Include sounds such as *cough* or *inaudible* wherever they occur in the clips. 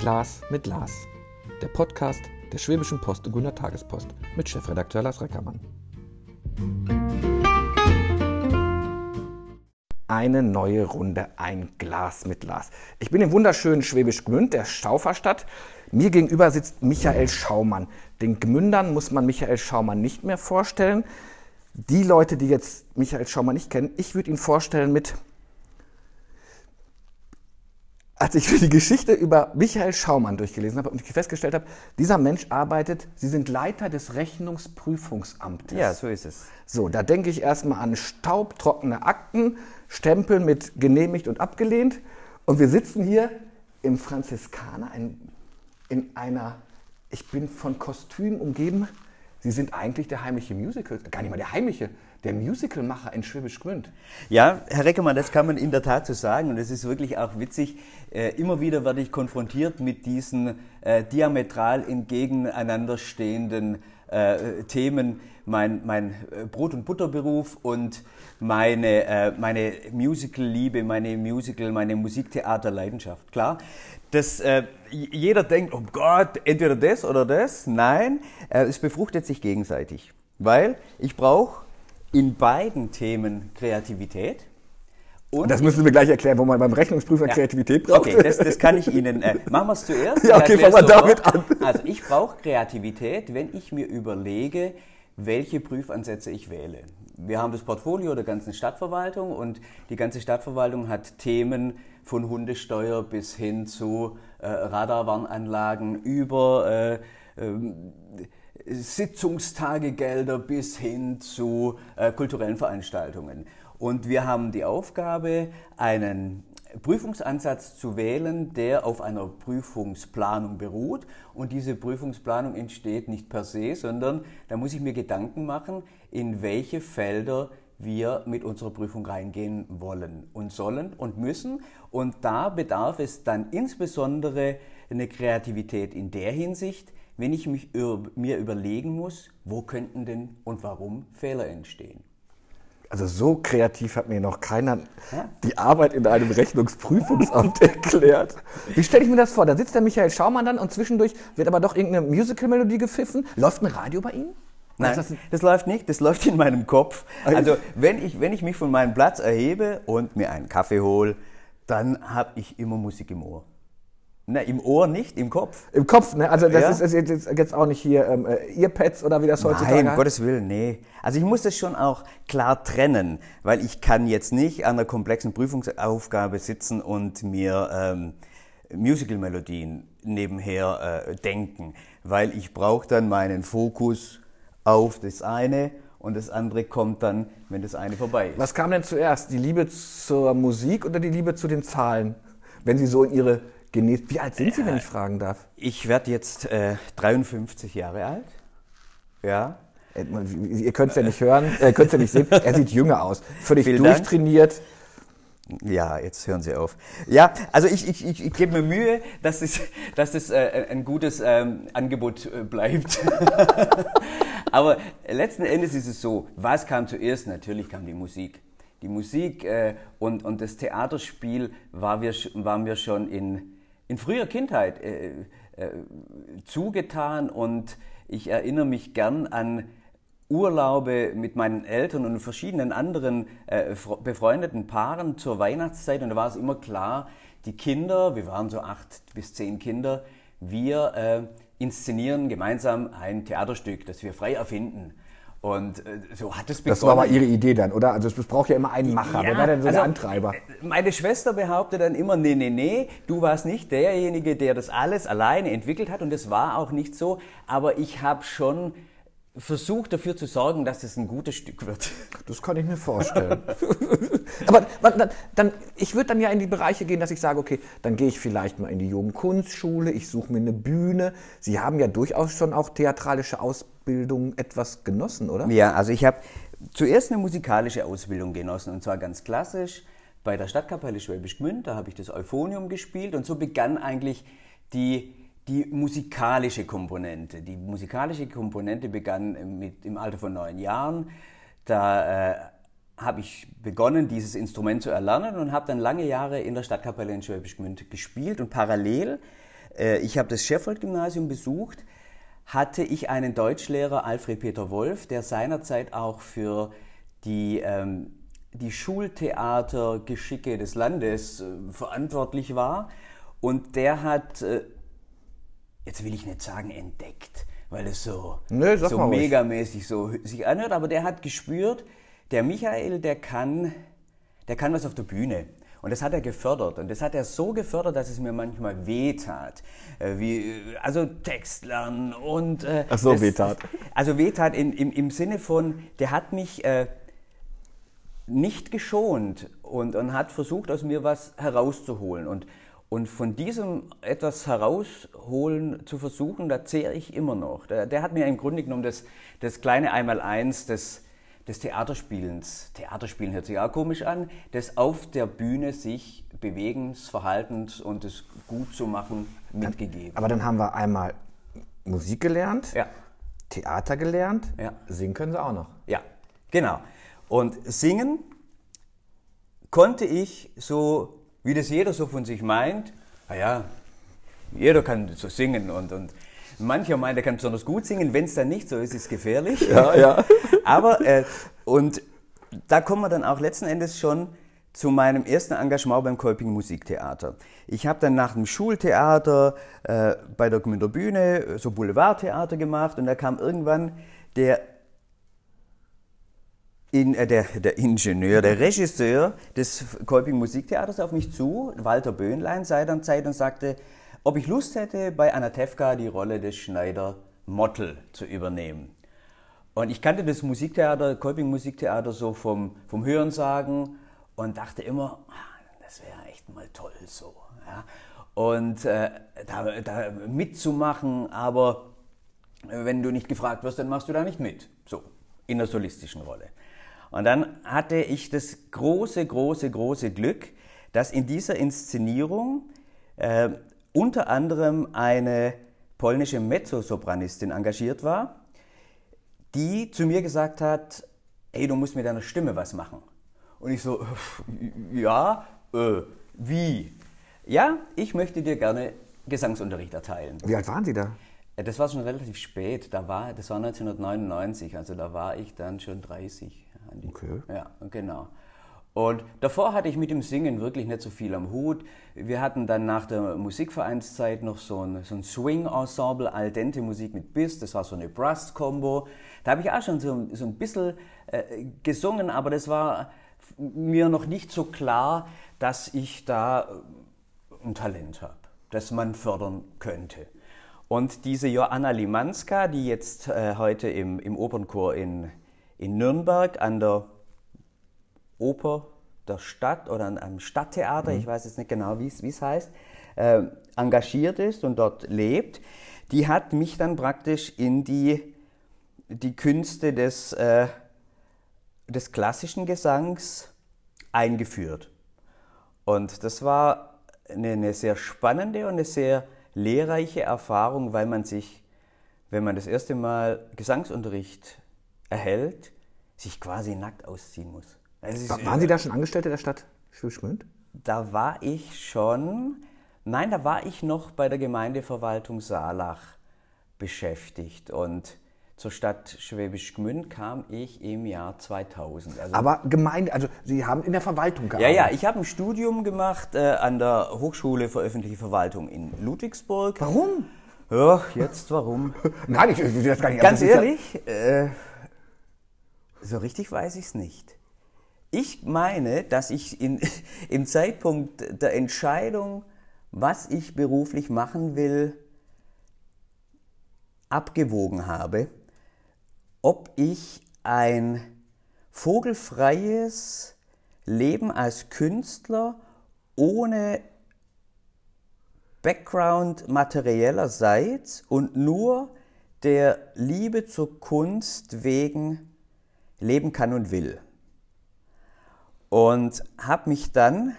Glas mit Lars. Der Podcast der Schwäbischen Post und Gunner Tagespost mit Chefredakteur Lars Reckermann. Eine neue Runde, ein Glas mit Lars. Ich bin im wunderschönen Schwäbisch Gmünd, der Stauferstadt. Mir gegenüber sitzt Michael Schaumann. Den Gmündern muss man Michael Schaumann nicht mehr vorstellen. Die Leute, die jetzt Michael Schaumann nicht kennen, ich würde ihn vorstellen mit als ich *laughs* die Geschichte über Michael Schaumann durchgelesen habe und ich festgestellt habe, dieser Mensch arbeitet, Sie sind Leiter des Rechnungsprüfungsamtes. Ja, so ist es. So, da denke ich erstmal an staubtrockene Akten, Stempel mit genehmigt und abgelehnt. Und wir sitzen hier im Franziskaner in, in einer, ich bin von Kostüm umgeben. Sie sind eigentlich der heimliche Musical, gar nicht mal der heimliche, der Musicalmacher in Schwäbisch Gmünd. Ja, Herr Reckermann, das kann man in der Tat so sagen und es ist wirklich auch witzig. Äh, immer wieder werde ich konfrontiert mit diesen äh, diametral entgegeneinander stehenden äh, Themen. Mein, mein äh, Brot- und Butterberuf und meine, äh, meine Musical-Liebe, meine Musical, meine Musiktheater-Leidenschaft. Klar, das, jeder denkt, oh Gott, entweder das oder das. Nein, es befruchtet sich gegenseitig. Weil ich brauche in beiden Themen Kreativität. Und das müssen wir gleich erklären, wo man beim Rechnungsprüfer ja. Kreativität braucht. Okay, das, das kann ich Ihnen. Äh, machen wir es zuerst. *laughs* Ja, okay, fangen wir damit an. Also ich brauche Kreativität, wenn ich mir überlege, welche Prüfansätze ich wähle. Wir haben das Portfolio der ganzen Stadtverwaltung und die ganze Stadtverwaltung hat Themen von Hundesteuer bis hin zu äh, Radarwarnanlagen über äh, äh, Sitzungstagegelder bis hin zu äh, kulturellen Veranstaltungen. Und wir haben die Aufgabe, einen Prüfungsansatz zu wählen, der auf einer Prüfungsplanung beruht. Und diese Prüfungsplanung entsteht nicht per se, sondern da muss ich mir Gedanken machen, in welche Felder wir mit unserer Prüfung reingehen wollen und sollen und müssen. Und da bedarf es dann insbesondere eine Kreativität in der Hinsicht, wenn ich mich, mir überlegen muss, wo könnten denn und warum Fehler entstehen. Also so kreativ hat mir noch keiner ja? die Arbeit in einem Rechnungsprüfungsamt *laughs* erklärt. Wie stelle ich mir das vor? Da sitzt der Michael Schaumann dann und zwischendurch wird aber doch irgendeine Musical-Melodie gepfiffen. Läuft ein Radio bei Ihnen? Nein, das, das, läuft nicht, das läuft in meinem Kopf. Also wenn ich, wenn ich mich von meinem Platz erhebe und mir einen Kaffee hole, dann habe ich immer Musik im Ohr. Na, im Ohr nicht, im Kopf. Im Kopf, ne? Also das ja? ist, ist, jetzt auch nicht hier ähm, äh, Earpads oder wie das heutzutage Nein, um Gottes Willen, nee. Also ich muss das schon auch klar trennen, weil ich kann jetzt nicht an einer komplexen Prüfungsaufgabe sitzen und mir ähm, Musical-Melodien nebenher äh, denken, weil ich brauche dann meinen Fokus auf das eine und das andere kommt dann, wenn das eine vorbei ist. Was kam denn zuerst, die Liebe zur Musik oder die Liebe zu den Zahlen, wenn Sie so in Ihre genießt. Wie alt sind Sie, wenn ich fragen darf? Ich werde jetzt äh, 53 Jahre alt. Ja. Äh, ihr könnt es ja nicht hören, äh, könnt es ja nicht sehen. Er sieht jünger aus. Völlig Vielen durchtrainiert. Dank. Ja, jetzt hören Sie auf. Ja, also ich, ich, ich, ich gebe mir Mühe, dass es, dass es äh, ein gutes ähm, Angebot äh, bleibt. *laughs* Aber letzten Endes ist es so, was kam zuerst? Natürlich kam die Musik. Die Musik äh, und, und das Theaterspiel war wir, waren wir schon in, in früher Kindheit äh, äh, zugetan und ich erinnere mich gern an Urlaube mit meinen Eltern und verschiedenen anderen äh, befreundeten Paaren zur Weihnachtszeit und da war es immer klar, die Kinder, wir waren so acht bis zehn Kinder, wir äh, inszenieren gemeinsam ein Theaterstück, das wir frei erfinden. Und äh, so hat es begonnen. Das war mal Ihre Idee dann, oder? Also es braucht ja immer einen Macher. Ja, Wer war denn so also, der Antreiber? Äh, meine Schwester behauptet dann immer, nee, nee, nee, du warst nicht derjenige, der das alles alleine entwickelt hat. Und das war auch nicht so. Aber ich habe schon versucht dafür zu sorgen, dass es ein gutes Stück wird. *laughs* Das kann ich mir vorstellen. Aber dann, dann ich würde dann ja in die Bereiche gehen, dass ich sage, okay, dann gehe ich vielleicht mal in die Jugendkunstschule, ich suche mir eine Bühne. Sie haben ja durchaus schon auch theatralische Ausbildung etwas genossen, oder? Ja, also ich habe zuerst eine musikalische Ausbildung genossen und zwar ganz klassisch bei der Stadtkapelle Schwäbisch Gmünd. Da habe ich das Euphonium gespielt und so begann eigentlich die die musikalische Komponente. Die musikalische Komponente begann mit, im Alter von neun Jahren. Da äh, habe ich begonnen, dieses Instrument zu erlernen und habe dann lange Jahre in der Stadtkapelle in Schwäbisch Gmünd gespielt und parallel äh, ich habe das Sheffield-Gymnasium besucht, hatte ich einen Deutschlehrer, Alfred Peter Wolf, der seinerzeit auch für die, ähm, die Schultheatergeschicke des Landes äh, verantwortlich war. Und der hat, äh, jetzt will ich nicht sagen entdeckt, weil es so, Nee, so megamäßig so sich anhört, aber der hat gespürt, der Michael, der kann, der kann was auf der Bühne. Und das hat er gefördert. Und das hat er so gefördert, dass es mir manchmal wehtat. Äh, wie, äh, also Text lernen und... Äh, Ach so, das- wehtat. Also wehtat in, im, im Sinne von, der hat mich äh, nicht geschont und, und hat versucht, aus mir was herauszuholen. Und, und von diesem etwas herausholen zu versuchen, da zehre ich immer noch. Der, der hat mir im Grunde genommen das, das kleine Einmaleins des, des Theaterspielens, Theaterspielen hört sich auch komisch an, des auf der Bühne sich Bewegens, Verhaltens und des gut zu machen mitgegeben. Aber dann haben wir einmal Musik gelernt, Ja. Theater gelernt, Ja. singen können sie auch noch. Ja, genau. Und singen konnte ich so, wie das jeder so von sich meint, naja, jeder kann so singen und, und mancher meint, er kann besonders gut singen. Wenn es dann nicht so ist, ist es gefährlich. Ja, ja. *laughs* Aber, äh, und da kommen wir dann auch letzten Endes schon zu meinem ersten Engagement beim Kolping Musiktheater. Ich habe dann nach dem Schultheater äh, bei der Gmünder Bühne so Boulevardtheater gemacht und da kam irgendwann der in, äh, der, der Ingenieur, der Regisseur des Kolping Musiktheaters auf mich zu, Walter Böhnlein, seinerzeit und sagte, ob ich Lust hätte, bei Anatevka die Rolle des Schneider Mottl zu übernehmen. Und ich kannte das Musiktheater, Kolping Musiktheater so vom, vom Hörensagen und dachte immer, ah, das wäre echt mal toll so. Ja? Und äh, da, da mitzumachen, aber wenn du nicht gefragt wirst, dann machst du da nicht mit. So, in der solistischen Rolle. Und dann hatte ich das große, große, große Glück, dass in dieser Inszenierung äh, unter anderem eine polnische Mezzosopranistin engagiert war, die zu mir gesagt hat, ey, du musst mit deiner Stimme was machen. Und ich so, ja, äh, wie? Ja, ich möchte dir gerne Gesangsunterricht erteilen. Wie alt waren Sie da? Äh, Das war schon relativ spät. Da war, das war 1999, also da war ich dann schon 30. Andi. Okay. Ja, genau. Und davor hatte ich mit dem Singen wirklich nicht so viel am Hut. Wir hatten dann nach der Musikvereinszeit noch so ein, so ein Swing-Ensemble, Al dente Musik mit Biss, das war so eine Brass-Combo. Da habe ich auch schon so, so ein bisschen äh, gesungen, aber das war mir noch nicht so klar, dass ich da äh, ein Talent habe, das man fördern könnte. Und diese Joanna Limanska, die jetzt äh, heute im, im Opernchor in, in Nürnberg an der Oper der Stadt oder an einem Stadttheater, ich weiß jetzt nicht genau, wie es wie es heißt, äh, engagiert ist und dort lebt, die hat mich dann praktisch in die, die Künste des, äh, des klassischen Gesangs eingeführt. Und das war eine, eine sehr spannende und eine sehr lehrreiche Erfahrung, weil man sich, wenn man das erste Mal Gesangsunterricht erhält, sich quasi nackt ausziehen muss. Es ist- Wa- Waren Sie da schon Angestellte der Stadt Schwäbisch Gmünd? da war ich schon, nein, da war ich noch bei der Gemeindeverwaltung Saalach beschäftigt und zur Stadt Schwäbisch Gmünd kam ich im Jahr 2000. Also Aber Gemeinde, also Sie haben in der Verwaltung ja, gearbeitet. ja, ich habe ein Studium gemacht äh, an der Hochschule für öffentliche Verwaltung in Ludwigsburg. Warum? Ja, jetzt warum? *laughs* Nein, ich, will das gar nicht. Ganz ist ja- ehrlich, äh, so richtig weiß ich es nicht. Ich meine, dass ich in, *laughs* im Zeitpunkt der Entscheidung, was ich beruflich machen will, abgewogen habe, ob ich ein vogelfreies Leben als Künstler ohne Background materiellerseits und nur der Liebe zur Kunst wegen leben kann und will. Und habe mich dann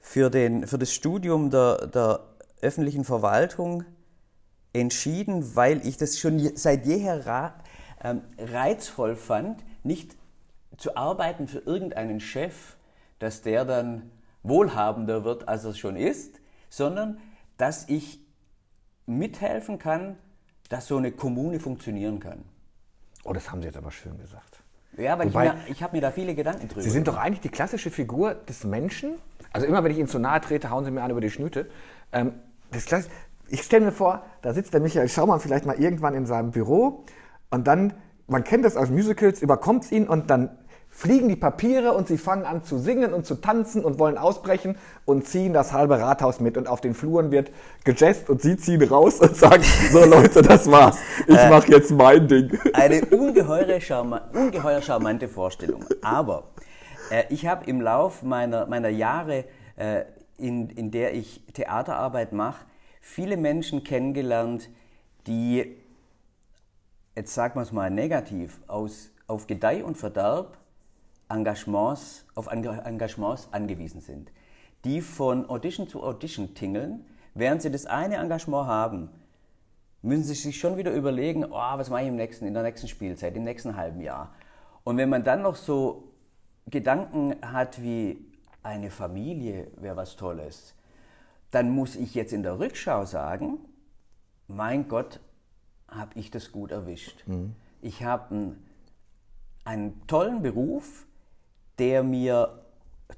für, den, für das Studium der, der öffentlichen Verwaltung entschieden, weil ich das schon seit jeher ähm, reizvoll fand, nicht zu arbeiten für irgendeinen Chef, dass der dann wohlhabender wird, als er schon ist, sondern dass ich mithelfen kann, dass so eine Kommune funktionieren kann. Oh, das haben Sie jetzt aber schön gesagt. Ja, weil Wobei- ich, ich habe mir da viele Gedanken drüber. Sie sind doch eigentlich die klassische Figur des Menschen. Also immer, wenn ich Ihnen zu nahe trete, hauen Sie mir an über die Schnüte. Ähm, das Klasse, ich stelle mir vor, da sitzt der Michael Schaumann vielleicht mal irgendwann in seinem Büro und dann, man kennt das aus Musicals, überkommt es ihn und dann fliegen die Papiere und sie fangen an zu singen und zu tanzen und wollen ausbrechen und ziehen das halbe Rathaus mit und auf den Fluren wird gejazzt und sie ziehen raus und sagen, so Leute, das war's. Ich mache jetzt mein Ding. Eine ungeheure Charma ungeheuer charmante Vorstellung. Aber äh, ich habe im Lauf meiner, meiner Jahre, äh, in, in der ich Theaterarbeit mache, viele Menschen kennengelernt, die, jetzt sagen wir es mal negativ, aus, auf Gedeih und Verderb Engagements, auf Enga- Engagements angewiesen sind. Die von Audition zu Audition tingeln, während sie das eine Engagement haben, müssen sie sich schon wieder überlegen, oh, was mache ich im nächsten, in der nächsten Spielzeit, im nächsten halben Jahr. Und wenn man dann noch so Gedanken hat wie eine Familie wäre was Tolles, dann muss ich jetzt in der Rückschau sagen, mein Gott, habe ich das gut erwischt. Ich habe einen, einen tollen Beruf, der mir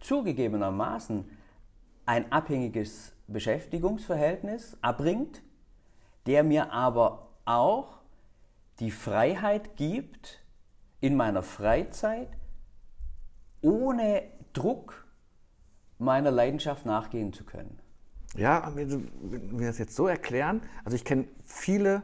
zugegebenermaßen ein abhängiges Beschäftigungsverhältnis abbringt, der mir aber auch die Freiheit gibt, in meiner Freizeit ohne Druck meiner Leidenschaft nachgehen zu können. Ja, wenn wir das jetzt so erklären, also ich kenne viele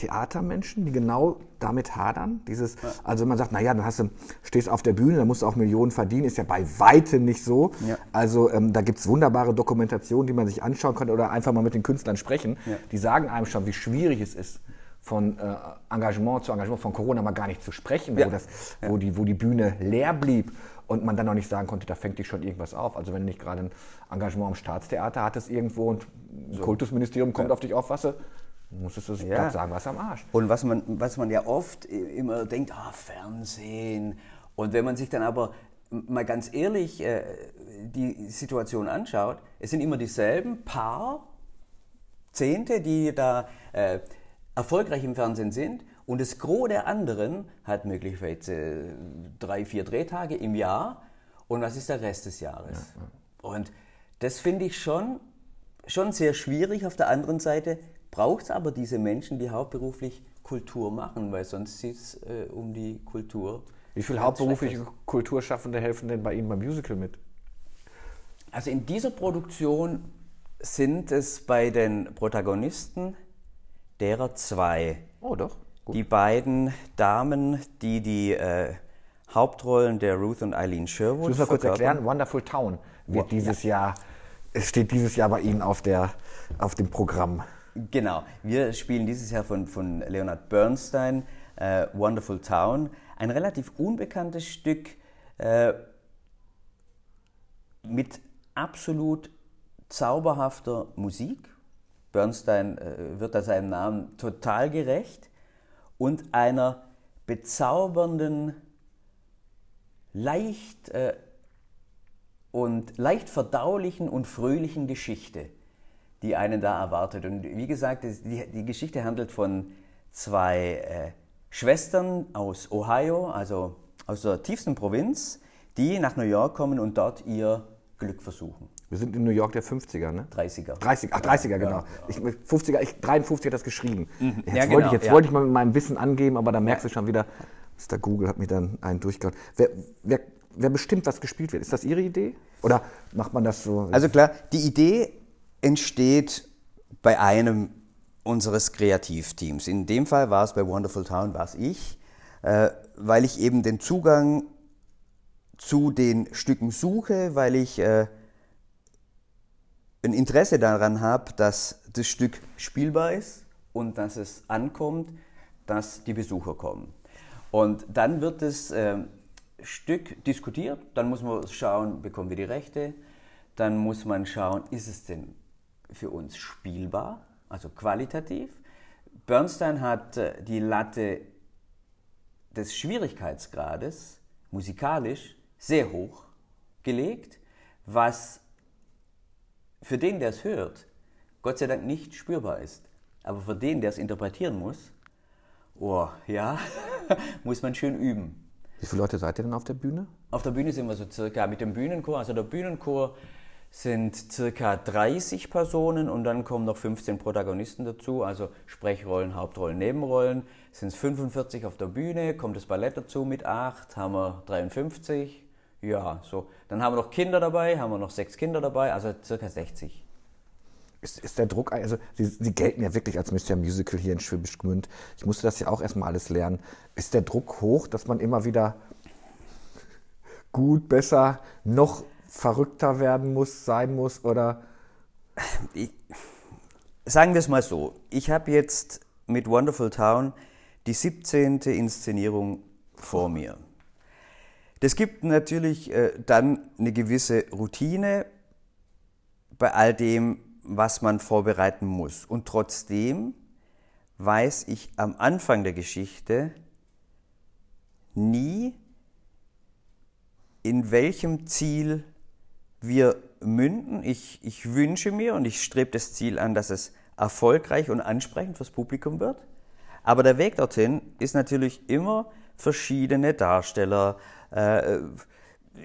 Theatermenschen, die genau damit hadern. Dieses, also wenn man sagt, naja, dann hast du, stehst auf der Bühne, dann musst du auch Millionen verdienen, ist ja bei weitem nicht so. Ja. Also ähm, da gibt es wunderbare Dokumentationen, die man sich anschauen kann oder einfach mal mit den Künstlern sprechen. Ja. Die sagen einem schon, wie schwierig es ist, von äh, Engagement zu Engagement, von Corona mal gar nicht zu sprechen, Ja. wo, das, wo, die, wo die Bühne leer blieb und man dann noch nicht sagen konnte, da fängt dich schon irgendwas auf. Also wenn du nicht gerade ein Engagement am Staatstheater hattest irgendwo und ein Kultusministerium kommt auf dich auf, was du, musstest du Ja. sagen, was am Arsch. Und was man, was man ja oft immer denkt, ah, Fernsehen. Und wenn man sich dann aber mal ganz ehrlich äh, die Situation anschaut, es sind immer dieselben paar Zehnte, die da äh, erfolgreich im Fernsehen sind. Und das Gros der anderen hat möglicherweise äh, drei, vier Drehtage im Jahr. Und was ist der Rest des Jahres? Und das finde ich schon, schon sehr schwierig. Auf der anderen Seite braucht es aber diese Menschen, die hauptberuflich Kultur machen, weil sonst sieht es äh, um die Kultur. Wie viele hauptberufliche. Kulturschaffende helfen denn bei Ihnen beim Musical mit? Also in dieser Produktion sind es bei den Protagonisten derer zwei. Oh, doch. Gut. Die beiden Damen, die die äh, Hauptrollen der Ruth und Eileen Sherwood Ich muss mal kurz erklären, Wonderful Town wird dieses Jahr, es steht dieses Jahr bei Ihnen auf, der, auf dem Programm. Genau, wir spielen dieses Jahr von, von Leonard Bernstein äh, Wonderful Town, ein relativ unbekanntes Stück äh, mit absolut zauberhafter Musik. Bernstein äh, wird da seinem Namen total gerecht. Und einer bezaubernden, leicht äh, und leicht verdaulichen und fröhlichen Geschichte, die einen da erwartet. Und wie gesagt, es- die, die Geschichte handelt von zwei äh, Schwestern aus Ohio, also aus der tiefsten Provinz, die nach New York kommen und dort ihr Glück versuchen. Wir sind in New York der 50er, ne? 30er. 30, ach 30er, genau. ja. Ich, 50er, ich, 53 hat das geschrieben. Jetzt, Ja, wollte, genau, ich, jetzt ja. wollte ich mal mit meinem Wissen angeben, aber da merkst du schon wieder, Mr. Google hat mir dann einen durchgehauen. Wer, wer, wer bestimmt, was gespielt wird? Ist das Ihre Idee? Oder macht man das so? Also klar, die Idee entsteht bei einem unseres Kreativteams. In dem Fall war es bei Wonderful Town, war es ich, äh, weil ich eben den Zugang zu den Stücken suche, weil ich äh, ein Interesse daran habe, dass das Stück spielbar ist und dass es ankommt, dass die Besucher kommen. Und dann wird das ähm, Stück diskutiert, dann muss man schauen, bekommen wir die Rechte, dann muss man schauen, ist es denn für uns spielbar, also qualitativ. Bernstein hat äh, die Latte des Schwierigkeitsgrades musikalisch sehr hoch gelegt, was für den, der es hört, Gott sei Dank nicht spürbar ist. Aber für den, der es interpretieren muss, oh, ja, *laughs* muss man schön üben. Wie viele Leute seid ihr denn auf der Bühne? Auf der Bühne sind wir so circa mit dem Bühnenchor, also der Bühnenchor sind circa 30 Personen und dann kommen noch 15 Protagonisten dazu, also Sprechrollen, Hauptrollen, Nebenrollen. Sind es 45 auf der Bühne, kommt das Ballett dazu mit 8, haben wir 53. Ja, so. Dann haben wir noch Kinder dabei, haben wir noch sechs Kinder dabei, also circa 60. Ist, ist der Druck, also Sie, Sie gelten ja wirklich als Mr. Musical hier in Schwäbisch Gmünd. Ich musste das ja auch erstmal alles lernen. Ist der Druck hoch, dass man immer wieder gut, besser, noch verrückter werden muss, sein muss oder? Ich, sagen wir es mal so. Ich habe jetzt mit Wonderful Town die 17. Inszenierung vor mir. Das gibt natürlich äh, dann eine gewisse Routine bei all dem, was man vorbereiten muss. Und trotzdem weiß ich am Anfang der Geschichte nie, in welchem Ziel wir münden. Ich, ich wünsche mir und ich strebe das Ziel an, dass es erfolgreich und ansprechend fürs Publikum wird. Aber der Weg dorthin ist natürlich immer verschiedene Darsteller, äh,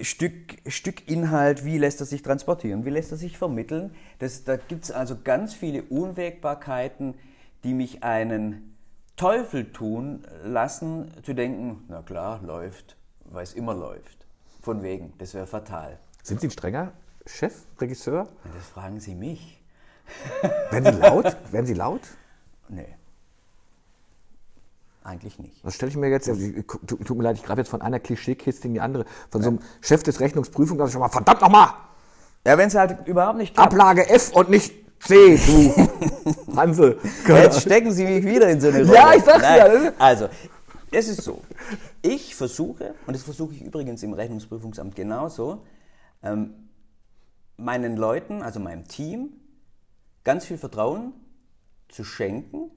Stück, Stück Inhalt, wie lässt er sich transportieren, wie lässt er sich vermitteln. Das, da gibt es also ganz viele Unwägbarkeiten, die mich einen Teufel tun lassen, zu denken, na klar, läuft, weil es immer läuft. Von wegen, das wäre fatal. Sind Sie ein strenger Chef, Regisseur? Das fragen Sie mich. *laughs* Werden Sie laut? Werden Sie laut? Nee. Eigentlich nicht. Das stelle ich mir jetzt, tut mir leid, ich grabe jetzt von einer Klischeekiste in die andere, von so einem Chef des Rechnungsprüfungs, dass ich schon mal, verdammt nochmal! Ja, wenn es halt überhaupt nicht klappt. Ablage F und nicht C, du *laughs* Hansel. Jetzt stecken Sie mich wieder in so eine Rolle. Ja, ich sag's Nein. ja. Also, es ist so. Ich versuche, und das versuche ich übrigens im Rechnungsprüfungsamt genauso, ähm, meinen Leuten, also meinem Team, ganz viel Vertrauen zu schenken.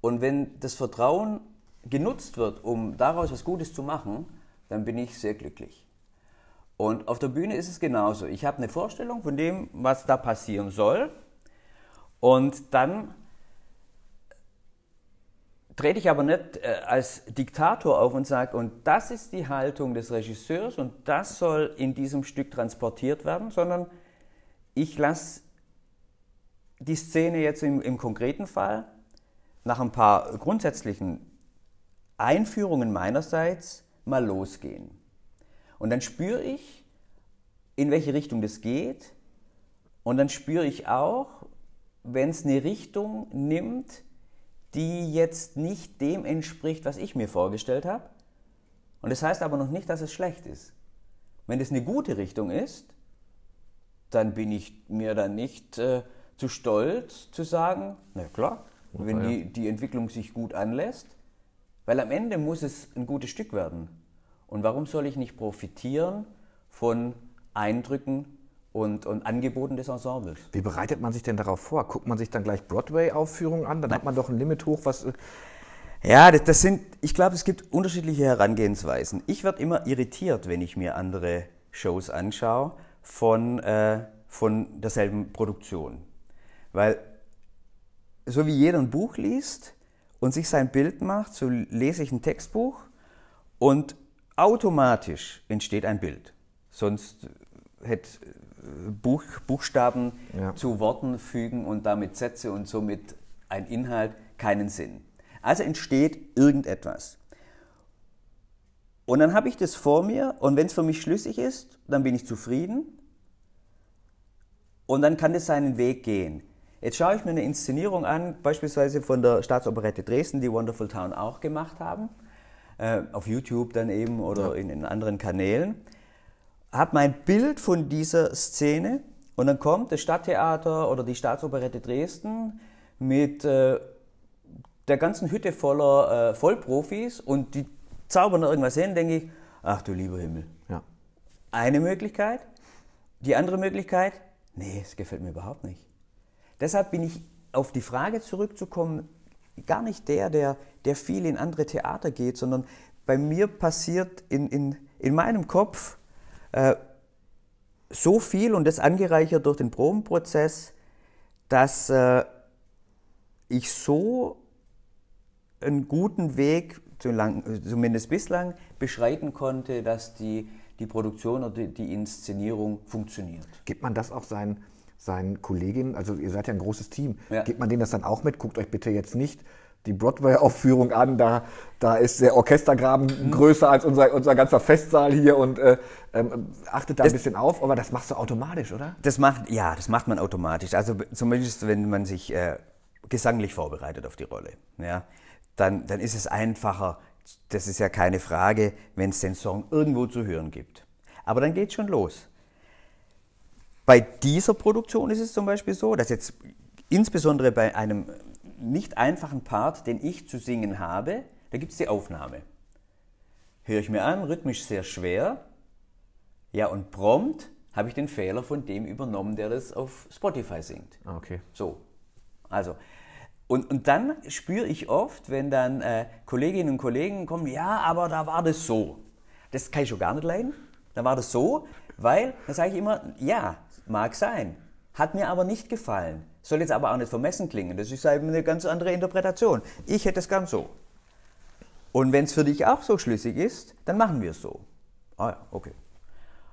Und wenn das Vertrauen genutzt wird, um daraus was Gutes zu machen, dann bin ich sehr glücklich. Und auf der Bühne ist es genauso. Ich habe eine Vorstellung von dem, was da passieren soll. Und dann trete ich aber nicht äh, als Diktator auf und sage, und das ist die Haltung des Regisseurs und das soll in diesem Stück transportiert werden, sondern ich lasse die Szene jetzt im, im konkreten Fall nach ein paar grundsätzlichen Einführungen meinerseits mal losgehen. Und dann spüre ich, in welche Richtung das geht. Und dann spüre ich auch, wenn es eine Richtung nimmt, die jetzt nicht dem entspricht, was ich mir vorgestellt habe. Und das heißt aber noch nicht, dass es schlecht ist. Wenn es eine gute Richtung ist, dann bin ich mir dann nicht äh, zu stolz zu sagen, na klar, Ja, wenn ja. die, die Entwicklung sich gut anlässt, weil am Ende muss es ein gutes Stück werden. Und warum soll ich nicht profitieren von Eindrücken und, und Angeboten des Ensembles? Wie bereitet man sich denn darauf vor? Guckt man sich dann gleich Broadway-Aufführungen an? Dann hat man doch ein Limit hoch, was. äh, Ja, das, das sind, ich glaube, es gibt unterschiedliche Herangehensweisen. Ich werde immer irritiert, wenn ich mir andere Shows anschaue von, äh, von derselben Produktion. Weil so wie jeder ein Buch liest und sich sein Bild macht, so lese ich ein Textbuch und automatisch entsteht ein Bild. Sonst hätte Buch, Buchstaben Ja. zu Worten fügen und damit Sätze und somit ein Inhalt keinen Sinn. Also entsteht irgendetwas. Und dann habe ich das vor mir und wenn es für mich schlüssig ist, dann bin ich zufrieden und dann kann es seinen Weg gehen. Jetzt schaue ich mir eine Inszenierung an, beispielsweise von der Staatsoperette Dresden, die Wonderful Town auch gemacht haben, äh, auf YouTube dann eben oder in, in anderen Kanälen, habe mein Bild von dieser Szene und dann kommt das Stadttheater oder die Staatsoperette Dresden mit äh, der ganzen Hütte voller äh, Vollprofis und die zaubern da irgendwas hin, denke ich, ach du lieber Himmel. Ja. Eine Möglichkeit. Die andere Möglichkeit, nee, es gefällt mir überhaupt nicht. Deshalb bin ich auf die Frage zurückzukommen, gar nicht der, der, der viel in andere Theater geht, sondern bei mir passiert in, in, in meinem Kopf äh, so viel und das angereichert durch den Probenprozess, dass äh, ich so einen guten Weg, zumindest bislang, beschreiten konnte, dass die, die Produktion oder die, Inszenierung funktioniert. Gibt man das auch seinen, seinen Kolleginnen, also ihr seid ja ein großes Team, ja. gibt man denen das dann auch mit? Guckt euch bitte jetzt nicht die Broadway-Aufführung an, da, da ist der Orchestergraben mhm. größer als unser, unser ganzer Festsaal hier und äh, ähm, achtet da das, ein bisschen auf, aber das machst du automatisch, oder? Das macht, ja, das macht man automatisch. Also zumindest, wenn man sich äh, gesanglich vorbereitet auf die Rolle, ja, dann, dann ist es einfacher, das ist ja keine Frage, wenn es den Song irgendwo zu hören gibt. Aber dann geht es schon los. Bei dieser Produktion ist es zum Beispiel so, dass jetzt insbesondere bei einem nicht einfachen Part, den ich zu singen habe, da gibt es die Aufnahme. Höre ich mir an, rhythmisch sehr schwer. Ja, und prompt habe ich den Fehler von dem übernommen, der das auf Spotify singt. Ah, okay. So. Also, und, und dann spüre ich oft, wenn dann äh, Kolleginnen und Kollegen kommen, ja, aber da war das so. Das kann ich schon gar nicht leiden. Da war das so, weil, dann sage ich immer, ja, mag sein. Hat mir aber nicht gefallen. Soll jetzt aber auch nicht vermessen klingen. Das ist eben eine ganz andere Interpretation. Ich hätte es gern so. Und wenn es für dich auch so schlüssig ist, dann machen wir es so. Ah ja, okay.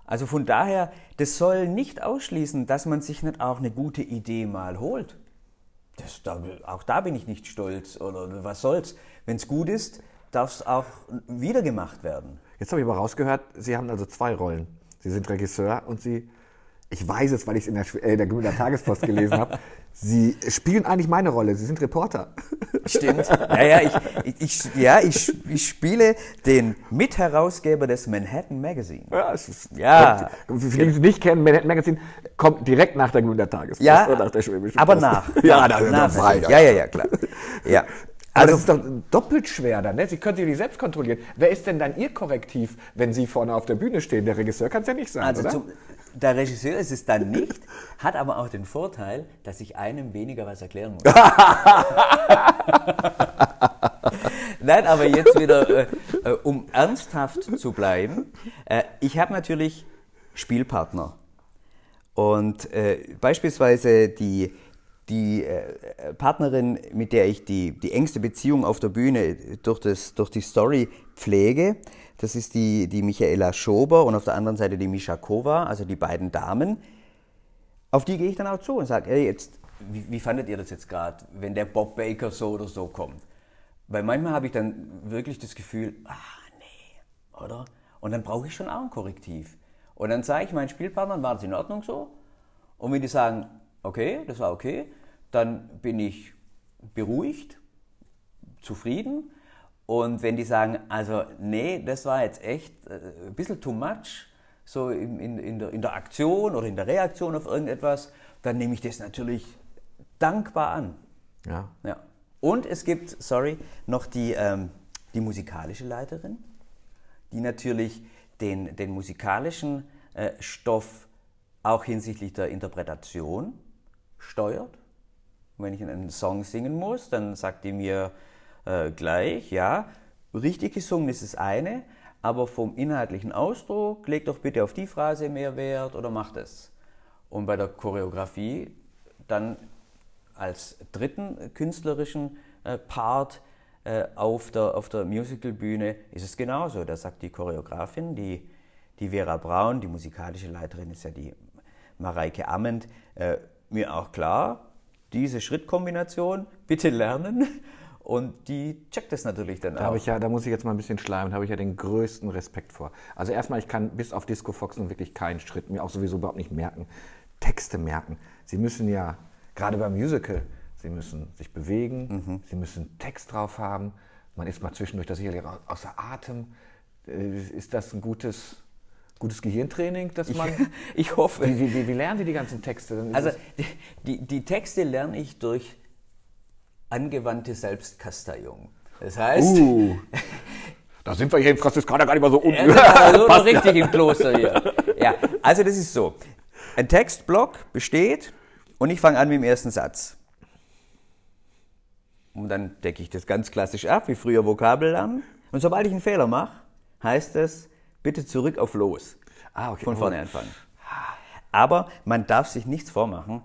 Also von daher, das soll nicht ausschließen, dass man sich nicht auch eine gute Idee mal holt. Das, da, auch da bin ich nicht stolz oder was soll's. Wenn es gut ist, darf es auch wieder gemacht werden. Jetzt habe ich aber rausgehört, Sie haben also zwei Rollen. Sie sind Regisseur und Sie ich weiß es, weil ich es in der, äh, der Grüner Tagespost gelesen habe, Sie spielen eigentlich meine Rolle. Sie sind Reporter. Stimmt. Ja, ja, ich, ich, ja, ich, ich spiele den Mitherausgeber des Manhattan Magazine. Ja, es ist, ja. Für die, die es nicht kennen, Manhattan Magazine kommt direkt nach der Grüner Tagespost. Ja, nach der aber nach. *laughs* Ja, nach, nach, nach weiter. Ja, ja, ja, klar. Ja. Also, das ist doch doppelt schwer dann. Ne? Sie können sich nicht selbst kontrollieren. Wer ist denn dann Ihr Korrektiv, wenn Sie vorne auf der Bühne stehen? Der Regisseur kann es ja nicht sein, also oder? Zum, der Regisseur ist es dann nicht, hat aber auch den Vorteil, dass ich einem weniger was erklären muss. *laughs* Nein, aber jetzt wieder, äh, äh, um ernsthaft zu bleiben. Äh, ich habe natürlich Spielpartner. Und äh, beispielsweise die, die äh, Partnerin, mit der ich die, die engste Beziehung auf der Bühne durch, das, durch die Story pflege, das ist die, die Michaela Schober und auf der anderen Seite die Misha Kova, also die beiden Damen. Auf die gehe ich dann auch zu und sage, hey, jetzt, wie, wie fandet ihr das jetzt gerade, wenn der Bob Baker so oder so kommt? Weil manchmal habe ich dann wirklich das Gefühl, ah, nee, oder? Und dann brauche ich schon auch ein Korrektiv. Und dann sage ich meinen Spielpartnern, war das in Ordnung so? Und wenn die sagen, okay, das war okay, dann bin ich beruhigt, zufrieden und wenn die sagen, also nee, das war jetzt echt äh, ein bisschen too much, so in, in, in, der, in der Aktion oder in der Reaktion auf irgendetwas, dann nehme ich das natürlich dankbar an. Ja. ja. Und es gibt, sorry, noch die, ähm, die musikalische Leiterin, die natürlich den, den musikalischen äh, Stoff auch hinsichtlich der Interpretation steuert. Wenn ich einen Song singen muss, dann sagt die mir, äh, gleich, ja. Richtig gesungen ist das eine, aber vom inhaltlichen Ausdruck, leg doch bitte auf die Phrase mehr Wert oder mach das. Und bei der Choreografie dann als dritten künstlerischen äh, Part äh, auf der, auf der Musicalbühne ist es genauso. Da sagt die Choreografin, die, die Vera Braun, die musikalische Leiterin ist ja die Mareike Amend, mir auch klar, diese Schrittkombination bitte lernen und die checkt das natürlich dann da auch. Ich ja, da muss ich jetzt mal ein bisschen schleimen, da habe ich ja den größten Respekt vor. Also erstmal, ich kann bis auf Disco Foxen wirklich keinen Schritt mir auch sowieso überhaupt nicht merken. Texte merken. Sie müssen ja, gerade beim Musical, sie müssen sich bewegen, mhm. sie müssen Text drauf haben. Man ist mal zwischendurch da sicherlich außer Atem. Äh, ist das ein gutes, gutes Gehirntraining, dass man. Ich, *laughs* ich hoffe. Wie, wie, wie, lernen Sie die ganzen Texte? Also die, die, die Texte lerne ich durch angewandte Selbstkasteiung. Das heißt. Uh, da sind wir hier im Franziskaner gar nicht mal so unten. Ja, also noch richtig im Kloster hier. Ja, also das ist so. Ein Textblock besteht und ich fange an mit dem ersten Satz. Und dann decke ich das ganz klassisch ab, wie früher Vokabel lernen. Und sobald ich einen Fehler mache, heißt es, bitte zurück auf Los. Ah, okay. Von vorne anfangen. Aber man darf sich nichts vormachen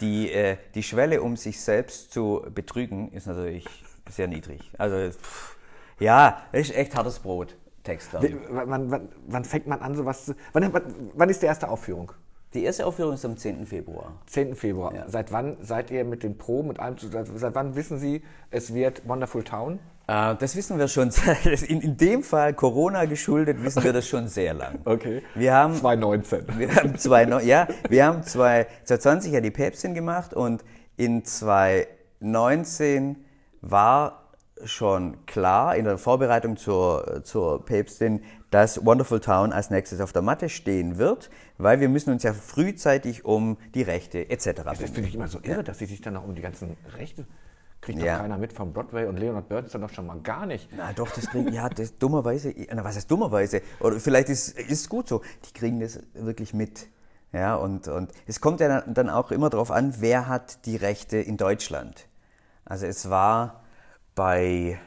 die, äh, die Schwelle, um sich selbst zu betrügen, ist natürlich sehr niedrig. Also, pff, ja, ist echt hartes Brot, Text. Wann, wann, wann fängt man an, sowas zu. Wann, wann, ist die erste Aufführung? Die erste Aufführung ist am 10. Februar. 10. Februar. Ja. Seit wann seid ihr mit den Proben und allem, zu- seit, seit wann wissen Sie, es wird Wonderful Town? Äh, das wissen wir schon, *laughs* in, in dem Fall Corona geschuldet, wissen wir das schon sehr lang. *laughs* Okay. Wir haben 2019. *laughs* Wir haben zwei, ja, wir haben zwei, 2020 ja die Päpstin gemacht und in 2019 war schon klar in der Vorbereitung zur, zur Päpstin, dass Wonderful Town als nächstes auf der Matte stehen wird, weil wir müssen uns ja frühzeitig um die Rechte etc. Das finde ich immer so irre, dass sie sich dann auch um die ganzen Rechte. Kriegt Ja. doch keiner mit vom Broadway und Leonard Burns dann doch schon mal gar nicht. Na doch, das kriegen, ja, das dummerweise, na, was heißt dummerweise? Oder vielleicht ist es gut so, die kriegen das wirklich mit. Ja, und, und es kommt ja dann- dann auch immer darauf an, wer hat die Rechte in Deutschland. Also es war bei,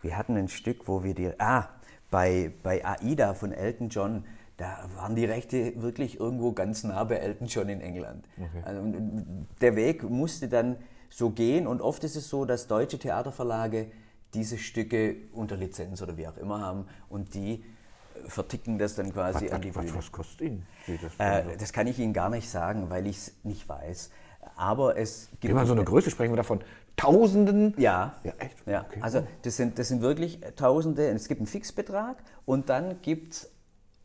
wir hatten ein Stück, wo wir die, ah, bei, bei AIDA von Elton John, da waren die Rechte wirklich irgendwo ganz nah bei Elton John in England. Also, und- und der Weg musste dann so gehen und oft ist es so, dass deutsche Theaterverlage diese Stücke unter Lizenz oder wie auch immer haben und die äh, verticken das dann quasi Was, an die was, Bühne. was kostet Ihnen das? Äh, das kann ich Ihnen gar nicht sagen, weil ich es nicht weiß. Aber es gibt Immer so eine Größe sprechen wir davon. Tausenden? ja. Ja, echt? Ja. Okay. Also das sind, das sind wirklich Tausende. Es gibt einen Fixbetrag und dann gibt es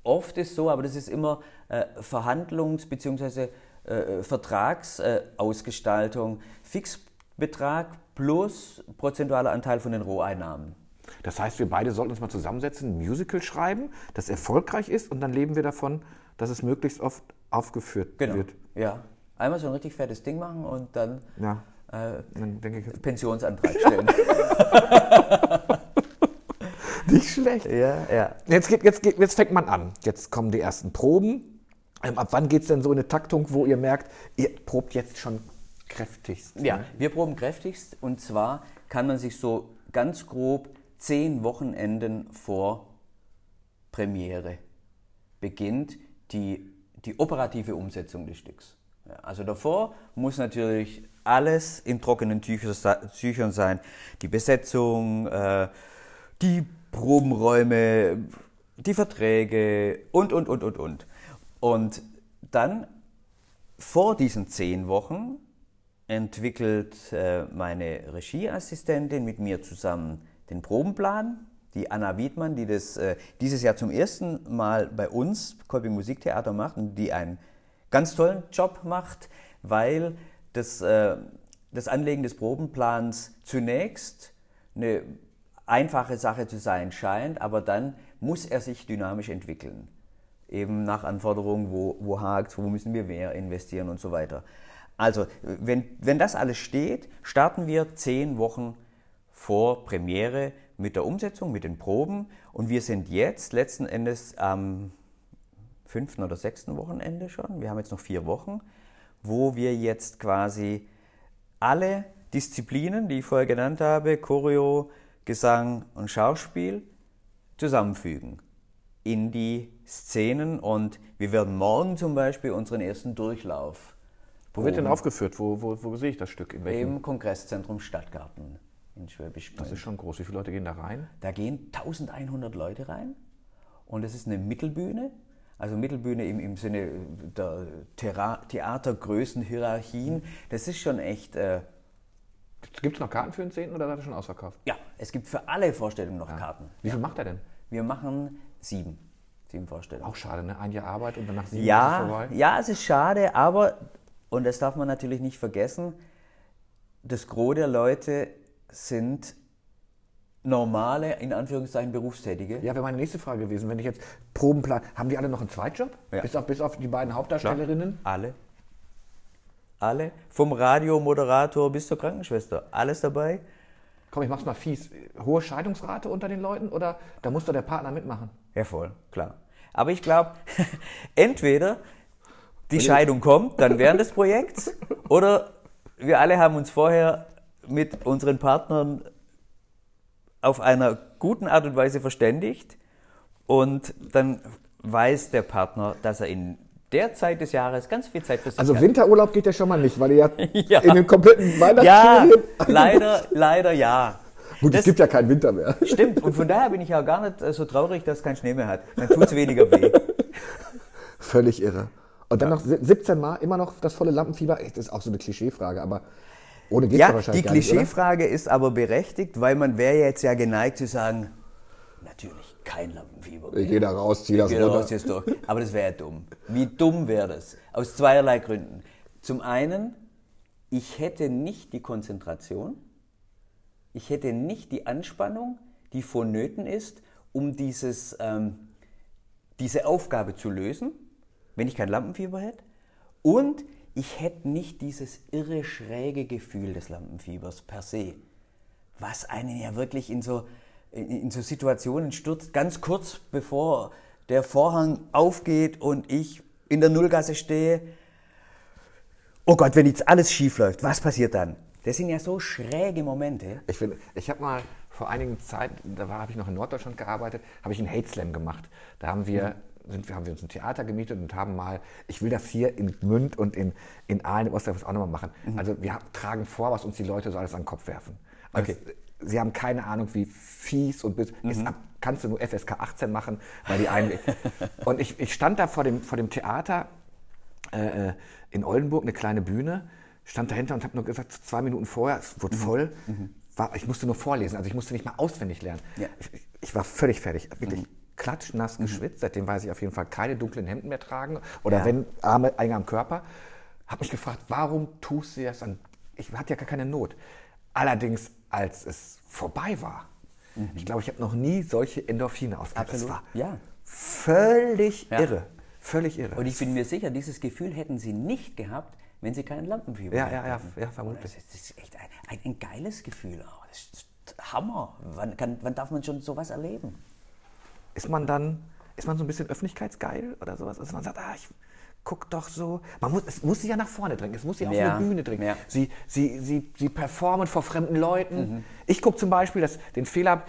oft ist so, aber das ist immer äh, Verhandlungs- bzw. Äh, Vertragsausgestaltung. Fixbetrag plus prozentualer Anteil von den Roheinnahmen. Das heißt, wir beide sollten uns mal zusammensetzen, ein Musical schreiben, das erfolgreich ist und dann leben wir davon, dass es möglichst oft aufgeführt Genau. wird. Ja. Einmal so ein richtig fettes Ding machen und dann Ja, äh, dann denke ich, Pensionsantrag stellen. *laughs* *laughs* nicht schlecht. ja, ja. Jetzt, geht, jetzt, geht, jetzt fängt man an. Jetzt kommen die ersten Proben. Ähm, ab wann geht es denn so in eine Taktung, wo ihr merkt, ihr probt jetzt schon kräftigst? Ja, ne? wir proben kräftigst und zwar kann man sich so ganz grob zehn Wochenenden vor Premiere beginnt die, die operative Umsetzung des Stücks. Ja, also davor muss natürlich alles in trockenen Tücher, Tüchern sein. Die Besetzung, äh, die Probenräume, die Verträge und, und, und, und, und. Und dann vor diesen zehn Wochen entwickelt äh, meine Regieassistentin mit mir zusammen den Probenplan. Die Anna Wiedmann, die das äh, dieses Jahr zum ersten Mal bei uns, Kolping Musiktheater, macht und die einen ganz tollen Job macht, weil das, äh, das Anlegen des Probenplans zunächst eine einfache Sache zu sein scheint, aber dann muss er sich dynamisch entwickeln. Eben nach Anforderungen, wo, wo hakt, wo müssen wir mehr investieren und so weiter. Also, wenn, wenn das alles steht, starten wir zehn Wochen vor Premiere mit der Umsetzung, mit den Proben. Und wir sind jetzt letzten Endes am fünften oder sechsten Wochenende schon, wir haben jetzt noch vier Wochen, wo wir jetzt quasi alle Disziplinen, die ich vorher genannt habe, Choreo, Gesang und Schauspiel, zusammenfügen in die Szenen und wir werden morgen zum Beispiel unseren ersten Durchlauf Wo wird denn aufgeführt? Wo, wo, wo sehe ich das Stück? In welchem? im Kongresszentrum Stadtgarten in Schwäbisch Das Gmünd. ist schon groß. Wie viele Leute gehen da rein? Da gehen 1100 Leute rein und es ist eine Mittelbühne. Also Mittelbühne im, im Sinne der Thera Theatergrößenhierarchien. Das ist schon echt, äh, Gibt es noch Karten für den 10. oder seid ihr schon ausverkauft? ja, es gibt für alle Vorstellungen noch Karten. Wie viel macht er denn? Wir machen sieben, sieben Vorstellungen. Auch schade, ne? Ein Jahr Arbeit und danach sieben Ja, vorbei. ja, es ist schade, aber, und das darf man natürlich nicht vergessen, das Gros der Leute sind normale, in Anführungszeichen, Berufstätige. Ja, wäre meine nächste Frage gewesen. Wenn ich jetzt Probenplan. Haben die alle noch einen Zweitjob? Ja. Bis, auf, bis auf die beiden Hauptdarstellerinnen? Alle. Alle. Vom Radiomoderator bis zur Krankenschwester. Alles dabei. Komm, ich mach's mal fies. Hohe Scheidungsrate unter den Leuten oder da muss doch der Partner mitmachen? Ja, voll, klar. Aber ich glaube, *laughs* entweder die Scheidung kommt dann während des Projekts *laughs* oder wir alle haben uns vorher mit unseren Partnern auf einer guten Art und Weise verständigt und dann weiß der Partner, dass er in der Zeit des Jahres ganz viel Zeit für sich Also hat. Winterurlaub geht ja schon mal nicht, weil ihr ja, *laughs* Ja. in den kompletten Ja, Weihnachtsferien... leider, leider ja. Gut, Das- es gibt ja keinen Winter mehr. Stimmt, und von daher bin ich auch gar nicht äh, so traurig, dass es keinen Schnee mehr hat. Dann tut es weniger weh. *laughs* Völlig irre. Und dann noch si- 17 Mal immer noch das volle Lampenfieber. Das ist auch so eine Klischeefrage, aber ohne geht's ja, Ja, wahrscheinlich die nicht? Klischeefrage ist aber berechtigt, weil man wäre jetzt ja geneigt zu sagen, natürlich kein Lampenfieber. Ich gehe da raus, zieh das Geht raus runter. jetzt durch. Aber das wäre ja dumm. Wie dumm wäre das? Aus zweierlei Gründen. Zum einen, ich hätte nicht die Konzentration, ich hätte nicht die Anspannung, die vonnöten ist, um dieses, ähm, diese Aufgabe zu lösen, wenn ich kein Lampenfieber hätte. Und ich hätte nicht dieses irre schräge Gefühl des Lampenfiebers per se, was einen ja wirklich in so, in, in so Situationen stürzt, ganz kurz bevor der Vorhang aufgeht und ich in der Nullgasse stehe. Oh Gott, wenn jetzt alles schief läuft, was passiert dann? Das sind ja so schräge Momente. Ich, ich habe mal vor einigen Zeit, da habe ich noch in Norddeutschland gearbeitet, habe ich einen Hate Slam gemacht. Da haben wir, sind, haben wir uns ein Theater gemietet und haben mal, ich will das hier in Gmünd und in, in Aalen im Osterfest auch nochmal machen. Also wir tragen vor, was uns die Leute so alles an den Kopf werfen. Also, Okay. Sie haben keine Ahnung, wie fies und bis, ist ab, kannst du nur FSK 18 machen, weil die einen. *laughs* und ich, ich stand da vor dem, vor dem Theater äh, äh, in Oldenburg, eine kleine Bühne, stand dahinter und habe nur gesagt, zwei Minuten vorher, es wurde voll, war, ich musste nur vorlesen, also ich musste nicht mal auswendig lernen. Ja. Ich, ich war völlig fertig, wirklich klatschnass geschwitzt, seitdem weiß ich auf jeden Fall keine dunklen Hemden mehr tragen oder Ja. wenn Arme eng am Körper. Habe mich gefragt, warum tust du das an? Ich hatte ja gar keine Not. Allerdings, als es vorbei war, ich glaube, ich habe noch nie solche Endorphine. Es Absolut, war ja. völlig Ja. irre. Völlig irre. Und ich bin mir sicher, dieses Gefühl hätten sie nicht gehabt, wenn sie keinen Lampenfieber Ja, hätten. ja, ja, ja, vermutlich. Das ist, das ist echt ein, ein, ein geiles Gefühl auch. Das ist Hammer. Wann, kann, wann darf man schon sowas erleben? ist man dann, ist man so ein bisschen öffentlichkeitsgeil oder sowas? Also man sagt, ah, ich guck doch so. Man muss, es muss sie ja nach vorne drängen, es muss sie auf Ja, eine Bühne drängen. ja. Sie, sie, sie, sie performen vor fremden Leuten. Mhm. Ich gucke zum Beispiel, das, den Fehler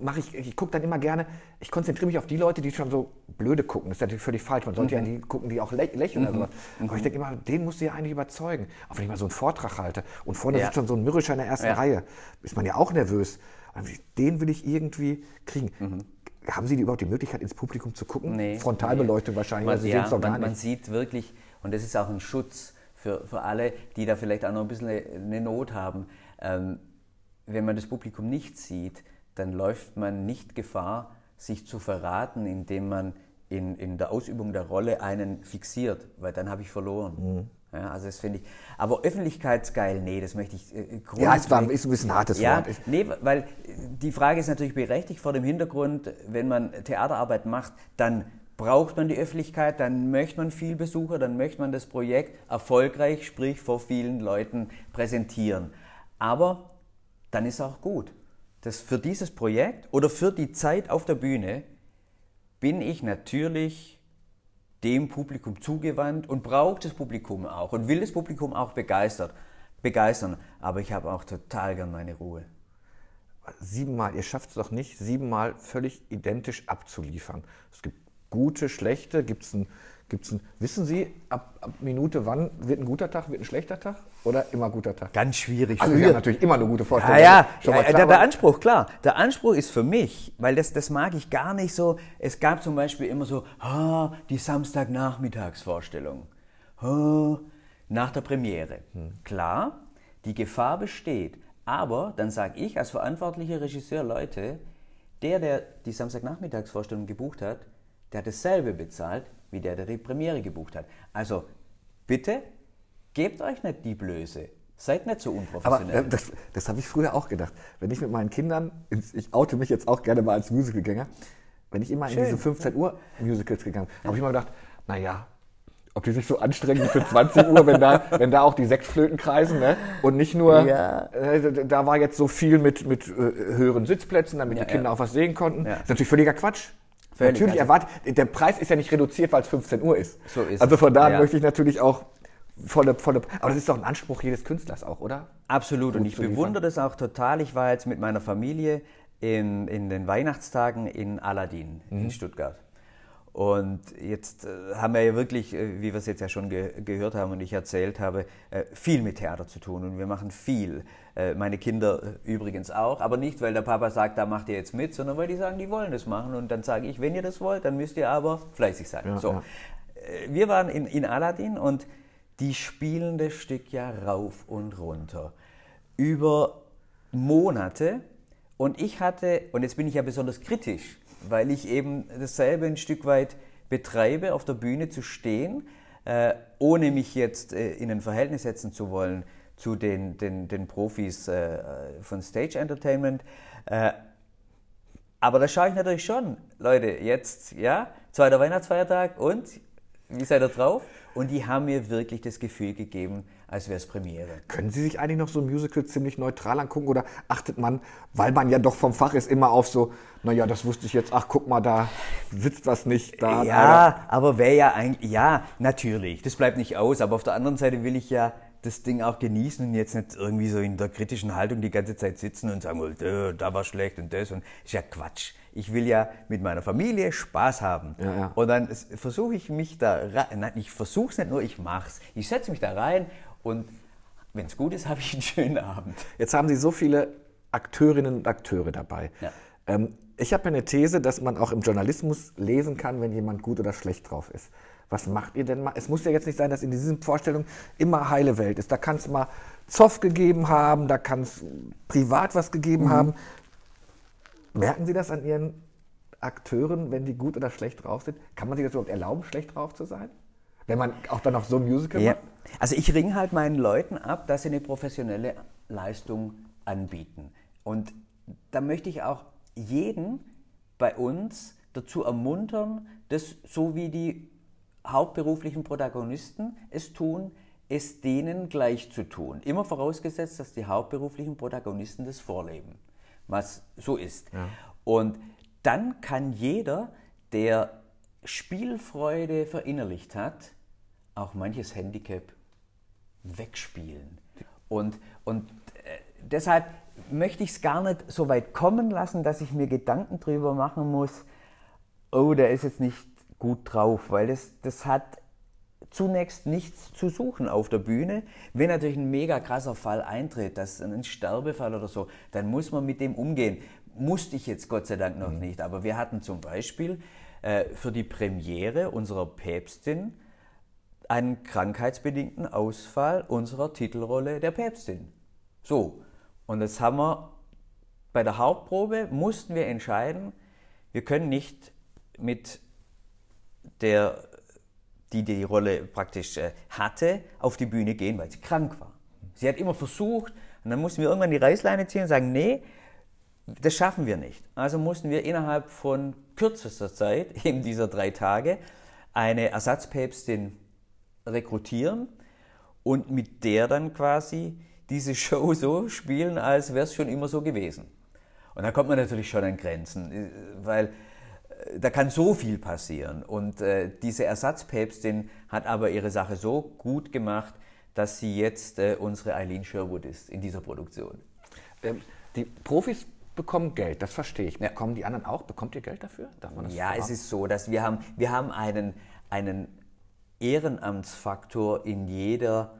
mache ich, ich gucke dann immer gerne, ich konzentriere mich auf die Leute, die schon so blöde gucken. Das ist natürlich völlig falsch. Man sollte Mhm. ja die gucken, die auch lä lächeln oder sowas. Aber ich denke immer, den musst du ja eigentlich überzeugen. Auch wenn ich mal so einen Vortrag halte und vorne Ja. sitzt schon so ein Mürrischer in der ersten. Reihe, ist man ja auch nervös. Und Den will ich irgendwie kriegen. Haben Sie überhaupt die Möglichkeit, ins Publikum zu gucken? Frontalbeleuchtung wahrscheinlich, Man, Sie ja, gar man, man sieht wirklich, und das ist auch ein Schutz für, für alle, die da vielleicht auch noch ein bisschen eine, eine Not haben. Ähm, wenn man das Publikum nicht sieht, dann läuft man nicht Gefahr, sich zu verraten, indem man in, in der Ausübung der Rolle einen fixiert, weil dann habe ich verloren. Mhm. Ja, also das finde ich. Aber öffentlichkeitsgeil, nee, das möchte ich. Äh, Ja, es war, ist ein bisschen hartes ja, Wort. Nee, weil die Frage ist natürlich berechtigt vor dem Hintergrund, wenn man Theaterarbeit macht, dann braucht man die Öffentlichkeit, dann möchte man viel Besucher, dann möchte man das Projekt erfolgreich, sprich vor vielen Leuten präsentieren. Aber dann ist auch gut. Das für dieses Projekt oder für die Zeit auf der Bühne bin ich natürlich dem Publikum zugewandt und braucht das Publikum auch und will das Publikum auch begeistert, begeistern. Aber ich habe auch total gern meine Ruhe. siebenmal, ihr schafft es doch nicht, siebenmal völlig identisch abzuliefern. Es gibt gute, schlechte, gibt es ein, gibt's ein, wissen Sie, ab, ab Minute wann wird ein guter Tag, wird ein schlechter Tag oder immer guter Tag? Ganz schwierig. Also wir haben natürlich immer eine gute Vorstellung. Ja, ja, schon mal ja klar, der, der Anspruch, klar. Der Anspruch ist für mich, weil das, das mag ich gar nicht so. Es gab zum Beispiel immer so, ah, die Samstagnachmittagsvorstellung. Ah, nach der Premiere. Hm. Klar, die Gefahr besteht. Aber dann sage ich als verantwortlicher Regisseur, Leute, der, der die Samstagnachmittagsvorstellung gebucht hat, der hat dasselbe bezahlt, wie der, der die Premiere gebucht hat. Also bitte, gebt euch nicht die Blöße. Seid nicht so Aber unprofessionell. äh, das, das habe ich früher auch gedacht. Wenn ich mit meinen Kindern, ich oute mich jetzt auch gerne mal als Musicalgänger, wenn ich immer in Schön. diese 15 Uhr Musicals gegangen bin, habe ich immer gedacht, naja, ob die sich so anstrengen für 20 Uhr, wenn da, *laughs* wenn da auch die Sektflöten kreisen, ne? Und nicht nur, Ja. äh, da war jetzt so viel mit, mit äh, höheren Sitzplätzen, damit Ja, die Kinder ja. auch was sehen konnten. Das ist natürlich völliger Quatsch. Völlig, natürlich also- erwartet, der Preis ist ja nicht reduziert, weil es 15 Uhr ist. So ist also von daher Ja. möchte ich natürlich auch volle, volle, aber das ist doch ein Anspruch jedes Künstlers auch, oder? Absolut. Und gut ich zu liefern. bewundere das auch total. Ich war jetzt mit meiner Familie in, in den Weihnachtstagen in Aladdin Mhm. in Stuttgart. Und jetzt äh, haben wir ja wirklich, äh, wie wir es jetzt ja schon ge gehört haben und ich erzählt habe, äh, viel mit Theater zu tun und wir machen viel. Meine Kinder übrigens auch, aber nicht, weil der Papa sagt, da macht ihr jetzt mit, sondern weil die sagen, die wollen das machen. Und dann sage ich, wenn ihr das wollt, dann müsst ihr aber fleißig sein. Ja, so. Ja. Wir waren in, in Aladdin und die spielen das Stück ja rauf und runter. Über Monate. Und ich hatte, und jetzt bin ich ja besonders kritisch, weil ich eben dasselbe ein Stück weit betreibe, auf der Bühne zu stehen, äh, ohne mich jetzt äh, in ein Verhältnis setzen zu wollen zu den, den, den Profis äh, von Stage Entertainment. Äh, aber da schaue ich natürlich schon, Leute, jetzt, ja, zweiter Weihnachtsfeiertag und wie seid ihr drauf? Und die haben mir wirklich das Gefühl gegeben, als wäre es Premiere. Können Sie sich eigentlich noch so ein Musical ziemlich neutral angucken oder achtet man, weil man ja doch vom Fach ist, immer auf so, naja, das wusste ich jetzt, ach guck mal, da sitzt was nicht da. Ja, da. aber wäre ja eigentlich, ja, natürlich, das bleibt nicht aus, aber auf der anderen Seite will ich ja das Ding auch genießen und jetzt nicht irgendwie so in der kritischen Haltung die ganze Zeit sitzen und sagen, oh, da war schlecht und das und ist ja Quatsch. Ich will ja mit meiner Familie Spaß haben. Ja, ja. Und dann versuche ich mich da rein, nein, ich versuche es nicht nur, ich mache es. Ich setze mich da rein und wenn es gut ist, *laughs* habe ich einen schönen Abend. Jetzt haben Sie so viele Akteurinnen und Akteure dabei. Ja. Ähm, ich habe eine These, dass man auch im Journalismus lesen kann, wenn jemand gut oder schlecht drauf ist was macht ihr denn mal? Es muss ja jetzt nicht sein, dass in diesen Vorstellungen immer heile Welt ist. Da kann es mal Zoff gegeben haben, da kann es privat was gegeben mhm. haben. Merken Sie das an Ihren Akteuren, wenn die gut oder schlecht drauf sind? Kann man sich das überhaupt erlauben, schlecht drauf zu sein? Wenn man auch dann noch so ein Musical ja. macht? Also ich ringe halt meinen Leuten ab, dass sie eine professionelle Leistung anbieten. Und da möchte ich auch jeden bei uns dazu ermuntern, das so wie die hauptberuflichen Protagonisten es tun, es denen gleich zu tun. Immer vorausgesetzt, dass die hauptberuflichen Protagonisten das vorleben, was so ist. Ja. Und dann kann jeder, der Spielfreude verinnerlicht hat, auch manches Handicap wegspielen. Und, und äh, deshalb möchte ich es gar nicht so weit kommen lassen, dass ich mir Gedanken darüber machen muss, oh, der ist jetzt nicht gut drauf, weil das, das hat zunächst nichts zu suchen auf der Bühne. Wenn natürlich ein mega krasser Fall eintritt, das ein Sterbefall oder so, dann muss man mit dem umgehen. Musste ich jetzt Gott sei Dank noch mhm. nicht, aber wir hatten zum Beispiel äh, für die Premiere unserer Päpstin einen krankheitsbedingten Ausfall unserer Titelrolle der Päpstin. So, und das haben wir bei der Hauptprobe mussten wir entscheiden, wir können nicht mit der, die die Rolle praktisch äh, hatte, auf die Bühne gehen, weil sie krank war. Sie hat immer versucht und dann mussten wir irgendwann die Reißleine ziehen und sagen, nee, das schaffen wir nicht. Also mussten wir innerhalb von kürzester Zeit, *laughs* eben dieser drei Tage, eine Ersatzpäpstin rekrutieren und mit der dann quasi diese Show *laughs* so spielen, als wäre es schon immer so gewesen. Und da kommt man natürlich schon an Grenzen, äh, weil da kann so viel passieren. Und äh, diese Ersatzpäpstin hat aber ihre Sache so gut gemacht, dass sie jetzt äh, unsere Eileen Sherwood ist in dieser Produktion. Ähm, die Profis bekommen Geld, das verstehe ich. Bekommen ja. die anderen auch? Bekommt ihr Geld dafür? ja, es ist so, dass wir haben, wir haben einen, einen Ehrenamtsfaktor in jeder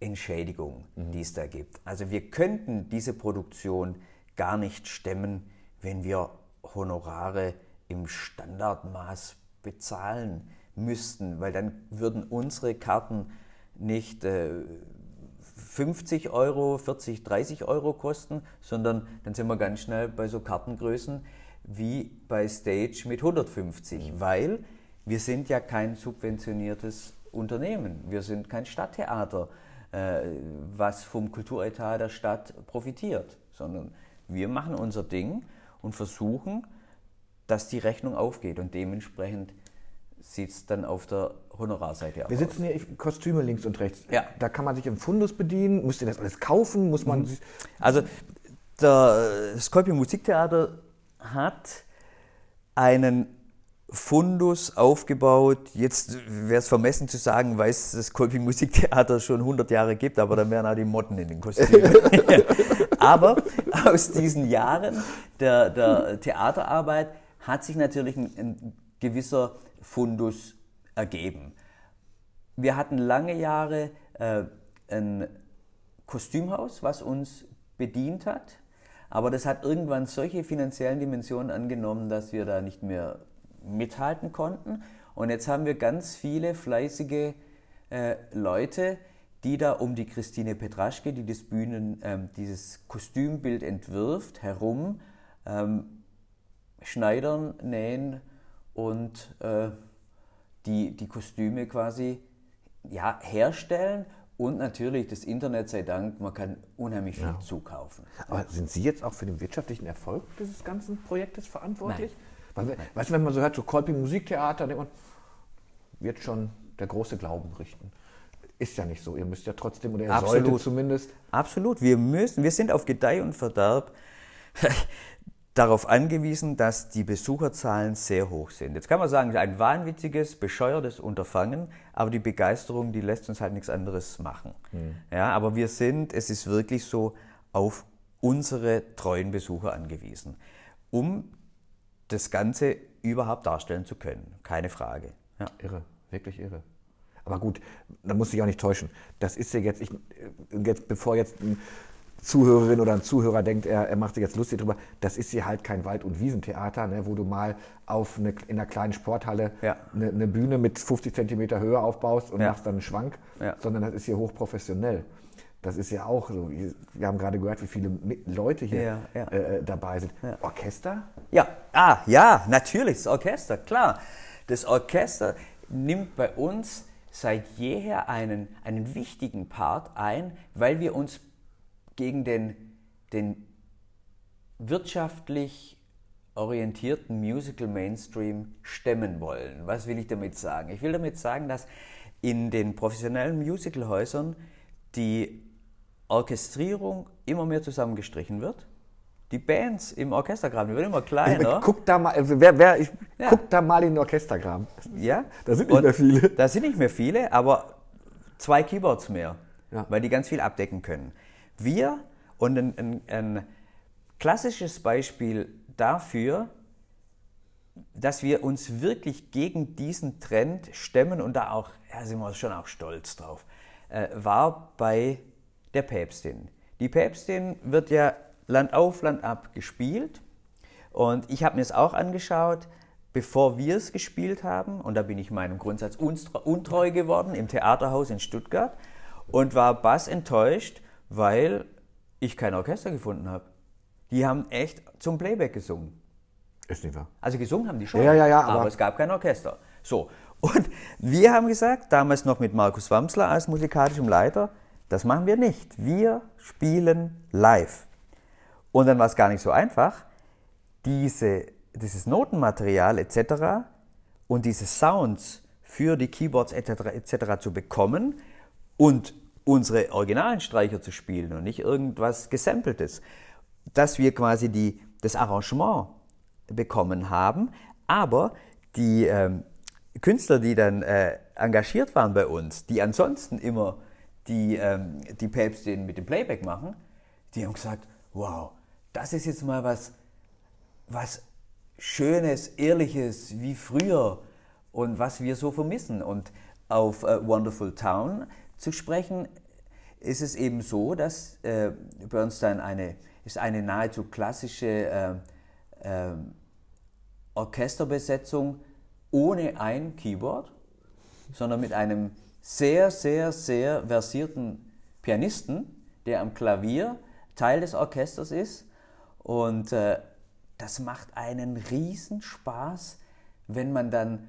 Entschädigung, mhm. die es da gibt. Also wir könnten diese Produktion gar nicht stemmen, wenn wir Honorare im Standardmaß bezahlen müssten, weil dann würden unsere Karten nicht äh, 50 Euro, 40, 30 Euro kosten, sondern dann sind wir ganz schnell bei so Kartengrößen wie bei Stage mit 150, mhm. weil wir sind ja kein subventioniertes Unternehmen, wir sind kein Stadttheater, äh, was vom Kulturetat der Stadt profitiert, sondern wir machen unser Ding und versuchen, dass die Rechnung aufgeht und dementsprechend sieht es dann auf der Honorarseite aus. Wir sitzen hier Kostüme links und rechts. Ja. Da kann man sich im Fundus bedienen. Muss ihr das alles kaufen? Muss man. Mhm. Also, der Scorpion Musiktheater hat einen Fundus aufgebaut. Jetzt wäre es vermessen zu sagen, weil es das Kolping Musiktheater schon 100 Jahre gibt, aber dann wären auch die Motten in den Kostümen. *laughs* aber aus diesen Jahren der, der Theaterarbeit hat sich natürlich ein, ein gewisser Fundus ergeben. Wir hatten lange Jahre äh, ein Kostümhaus, was uns bedient hat, aber das hat irgendwann solche finanziellen Dimensionen angenommen, dass wir da nicht mehr mithalten konnten. Und jetzt haben wir ganz viele fleißige äh, Leute, die da um die Christine Petraschke, die das Bühnen, ähm, dieses Kostümbild entwirft, herum ähm, schneidern, nähen und äh, die, die Kostüme quasi ja, herstellen. Und natürlich das Internet sei Dank, man kann unheimlich viel ja. zukaufen. Aber sind Sie jetzt auch für den wirtschaftlichen Erfolg dieses ganzen Projektes verantwortlich? Nein. Weil, weißt du, wenn man so hört, so Kolpi Musiktheater, denkt man, wird schon der große Glauben richten. Ist ja nicht so. Ihr müsst ja trotzdem, oder ihr Absolut. solltet zumindest. Absolut. Wir müssen, wir sind auf Gedeih und Verderb *laughs* darauf angewiesen, dass die Besucherzahlen sehr hoch sind. Jetzt kann man sagen, ein wahnwitziges, bescheuertes Unterfangen, aber die Begeisterung, die lässt uns halt nichts anderes machen. Hm. Ja, aber wir sind, es ist wirklich so, auf unsere treuen Besucher angewiesen, um das Ganze überhaupt darstellen zu können. Keine Frage. Ja. Irre, wirklich irre. Aber gut, da muss ich auch nicht täuschen. Das ist ja jetzt, ich, jetzt bevor jetzt ein Zuhörerin oder ein Zuhörer denkt, er, er macht sich jetzt lustig drüber, das ist hier halt kein Wald- und Wiesentheater, ne, wo du mal auf eine, in einer kleinen Sporthalle ja. eine, eine, Bühne mit 50 Zentimeter Höhe aufbaust und ja. machst dann einen Schwank, sondern das ist hier hochprofessionell. Das ist ja auch so. Wir haben gerade gehört, wie viele Leute hier äh, dabei sind. Orchester? Ja, ah, ja, natürlich, das Orchester, klar. Das Orchester nimmt bei uns seit jeher einen, einen wichtigen Part ein, weil wir uns gegen den, den wirtschaftlich orientierten Musical Mainstream stemmen wollen. Was will ich damit sagen? Ich will damit sagen, dass in den professionellen Musicalhäusern die Orchestrierung immer mehr zusammengestrichen wird die Bands im Orchestergraben, die werden immer kleiner. Guck da mal, wer, wer, ich, ja. guck da mal in den Orchestergraben. Ja. Da sind nicht Und mehr viele. Da sind nicht mehr viele, aber zwei Keyboards mehr, ja. weil die ganz viel abdecken können. Wir und ein, ein, ein klassisches Beispiel dafür, dass wir uns wirklich gegen diesen Trend stemmen und da auch, ja, sind wir schon auch stolz drauf, äh, war bei der Päpstin. Die Päpstin wird ja Land auf, Land ab gespielt. Und ich habe mir es auch angeschaut, bevor wir es gespielt haben. Und da bin ich meinem Grundsatz untreu geworden im Theaterhaus in Stuttgart und war bass enttäuscht, weil ich kein Orchester gefunden habe. Die haben echt zum Playback gesungen. Ist nicht wahr. Also gesungen haben die schon, ja, ja, ja, aber, aber es gab kein Orchester. So, und *laughs* wir haben gesagt, damals noch mit Markus Wamsler als musikalischem Leiter, das machen wir nicht. Wir spielen live. Und dann war es gar nicht so einfach, diese, dieses Notenmaterial etc. und diese Sounds für die Keyboards etc. etc. zu bekommen und unsere originalen Streicher zu spielen und nicht irgendwas gesampeltes. Dass wir quasi die, das Arrangement bekommen haben, aber die ähm, Künstler, die dann äh, engagiert waren bei uns, die ansonsten immer die, ähm, die Päpstin mit dem Playback machen, die haben gesagt, wow, das ist jetzt mal was, was Schönes, Ehrliches wie früher und was wir so vermissen. Und auf äh, Wonderful Town zu sprechen, ist es eben so, dass äh, Bernstein eine, ist eine nahezu klassische äh, äh, Orchesterbesetzung ohne ein Keyboard, sondern mit einem sehr, sehr, sehr versierten Pianisten, der am Klavier Teil des Orchesters ist. Und äh, das macht einen Riesenspaß, wenn man dann,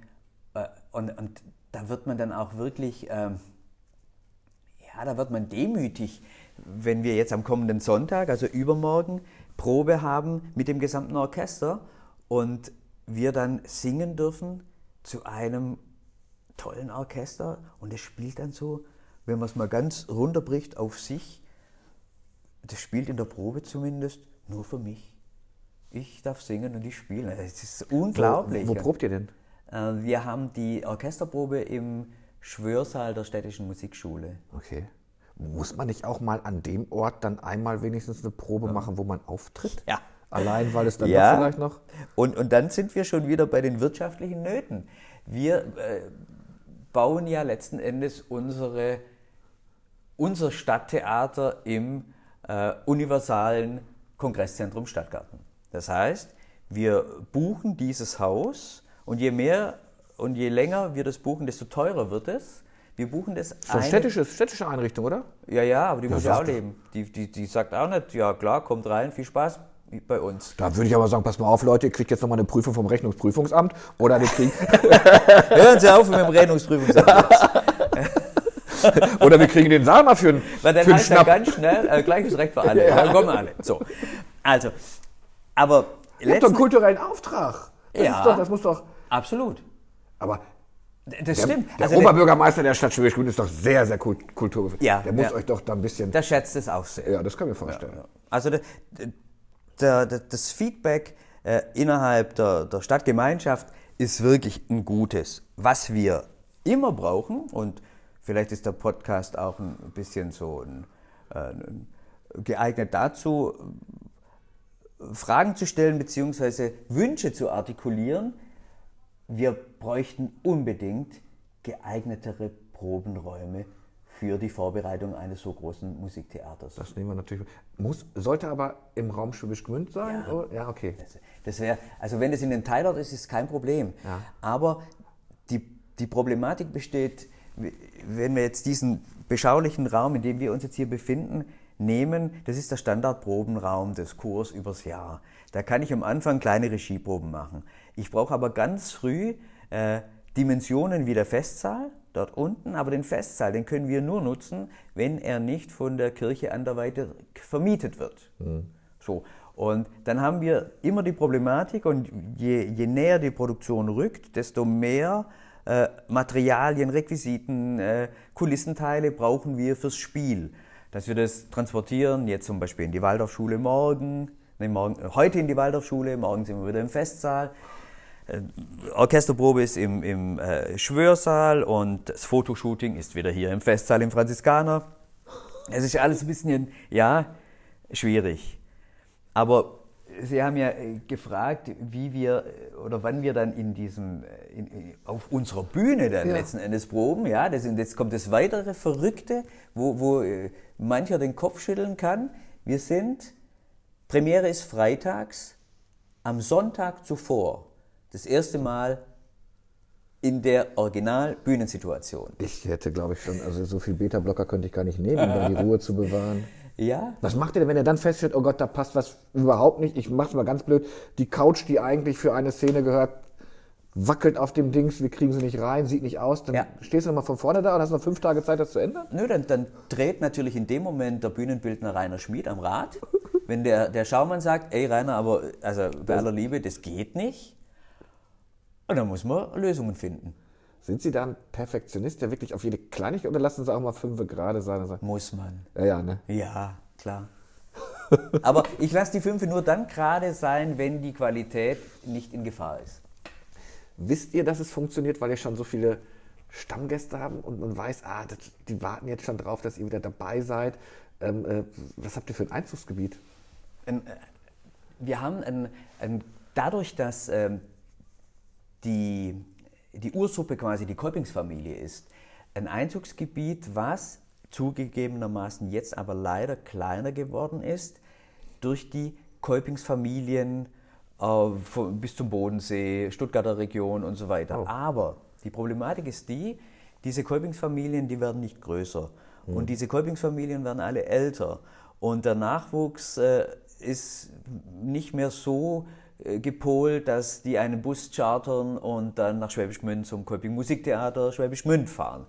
äh, und, und da wird man dann auch wirklich, äh, ja, da wird man demütig, wenn wir jetzt am kommenden Sonntag, also übermorgen, Probe haben mit dem gesamten Orchester und wir dann singen dürfen zu einem tollen Orchester und es spielt dann so, wenn man es mal ganz runterbricht auf sich, das spielt in der Probe zumindest nur für mich. Ich darf singen und ich spiele. Es ist unglaublich. Wo, wo probt ihr denn? Äh, wir haben die Orchesterprobe im Schwörsaal der Städtischen Musikschule. Okay. Muss man nicht auch mal an dem Ort dann einmal wenigstens eine Probe ja. machen, wo man auftritt? Ja, Allein, weil es dann Ja. vielleicht noch. Und, und dann sind wir schon wieder bei den wirtschaftlichen Nöten. Wir äh, bauen ja letzten Endes unsere, unser Stadttheater im äh, universalen Kongresszentrum Stadtgarten. Das heißt, wir buchen dieses Haus und je mehr und je länger wir das buchen, desto teurer wird es. Wir buchen das So eine städtische, städtische Einrichtung, oder? Ja, ja, aber die muss ja auch leben. Die, die, die sagt auch nicht, ja klar, kommt rein, viel Spaß bei uns. Da würde ich aber sagen, pass mal auf, Leute, ihr kriegt jetzt nochmal eine Prüfung vom Rechnungsprüfungsamt oder wir kriegen, *laughs* Hören Sie auf mit dem Rechnungsprüfungsamt *laughs* oder wir kriegen den Sama für einen, Weil dann für heißt ja Schnapp. ganz schnell, äh, gleiches Recht für alle. *laughs* Dann kommen alle. So. Also, aber Ihr habt doch einen kulturellen Auftrag. Das, Ja. doch, das muss doch. absolut. Aber Das der, stimmt. der Also Oberbürgermeister der Stadt Schwäbisch ist doch sehr, sehr kult. Ja, der muss ja. euch doch da ein bisschen. der schätzt es auch sehr. ja, das kann ich mir vorstellen. Also der, der, der, das Feedback äh, innerhalb der, der Stadtgemeinschaft ist wirklich ein gutes. Was wir immer brauchen, und vielleicht ist der Podcast auch ein bisschen so ein, äh, ein, geeignet dazu, Fragen zu stellen bzw. Wünsche zu artikulieren, wir bräuchten unbedingt geeignetere Probenräume für die Vorbereitung eines so großen Musiktheaters. Das nehmen wir natürlich. Muss, sollte aber im Raum Schwäbisch Gmünd sein? Ja. oder? ja okay. Das, das wäre, also wenn es in den Teilort ist, ist es kein Problem. Ja. Aber die, die Problematik besteht, wenn wir jetzt diesen beschaulichen Raum, in dem wir uns jetzt hier befinden, nehmen, das ist der Standardprobenraum des Kurs übers Jahr. Da kann ich am Anfang kleine Regieproben machen. Ich brauche aber ganz früh äh, Dimensionen wie der Festsaal dort unten, aber den Festsaal, den können wir nur nutzen, wenn er nicht von der Kirche anderweitig vermietet wird. So. Und dann haben wir immer die Problematik und je, je näher die Produktion rückt, desto mehr äh, Materialien, Requisiten, äh, Kulissenteile brauchen wir fürs Spiel. Dass wir das transportieren, jetzt zum Beispiel in die Waldorfschule morgen, nee, morgen äh, heute in die Waldorfschule, morgen sind wir wieder im Festsaal. Äh, Orchesterprobe ist im, im äh, Schwörsaal und das Fotoshooting ist wieder hier im Festsaal im Franziskaner. Es ist alles ein bisschen, ja, schwierig. Aber Sie haben ja äh, gefragt, wie wir äh, oder wann wir dann in diesem, in, in, auf unserer Bühne dann Ja. letzten Endes proben. Ja, das, jetzt kommt das weitere Verrückte, wo, wo mancher den Kopf schütteln kann. Wir sind, Premiere ist freitags, am Sonntag zuvor, das erste Mal in der Original-Bühnensituation. Ich hätte, glaube ich, schon, also so viel Beta-Blocker könnte ich gar nicht nehmen, um dann die Ruhe zu bewahren. *laughs* Ja, Was macht ihr denn, wenn ihr dann feststellt, oh Gott, da passt was überhaupt nicht? Ich mach's mal ganz blöd. Die Couch, die eigentlich für eine Szene gehört, wackelt auf dem Dings, wir kriegen sie nicht rein, sieht nicht aus. Dann Ja. stehst du nochmal von vorne da und hast noch fünf Tage Zeit, das zu ändern? Nö, dann, dann dreht natürlich in dem Moment der Bühnenbildner Rainer Schmid am Rad. Wenn der, der Schaumann sagt, ey Rainer, aber also bei aller Liebe, das geht nicht. Und dann muss man Lösungen finden. Sind Sie da ein Perfektionist, der wirklich auf jede Kleinigkeit, oder lassen Sie auch mal fünf gerade sein sagen, Muss man. ja, ja, ne? Ja, klar. *laughs* Aber ich lasse die Fünfe nur dann gerade sein, wenn die Qualität nicht in Gefahr ist. Wisst ihr, dass es funktioniert, weil ihr schon so viele Stammgäste haben und man weiß, ah, das, die warten jetzt schon drauf, dass ihr wieder dabei seid. Ähm, äh, was habt ihr für ein Einzugsgebiet? Ein, äh, wir haben ein, ein, dadurch, dass ähm, die, die Ursuppe quasi die Kolpingsfamilie ist, ein Einzugsgebiet, was zugegebenermaßen jetzt aber leider kleiner geworden ist durch die Kolpingsfamilien äh, bis zum Bodensee, Stuttgarter Region und so weiter. Aber die Problematik ist die, diese Kolpingsfamilien, die werden nicht größer. Und diese Kolpingsfamilien werden alle älter. Und der Nachwuchs äh, ist nicht mehr so gepolt, dass die einen Bus chartern und dann nach Schwäbisch Gmünd zum Kolping Musiktheater Schwäbisch Gmünd fahren.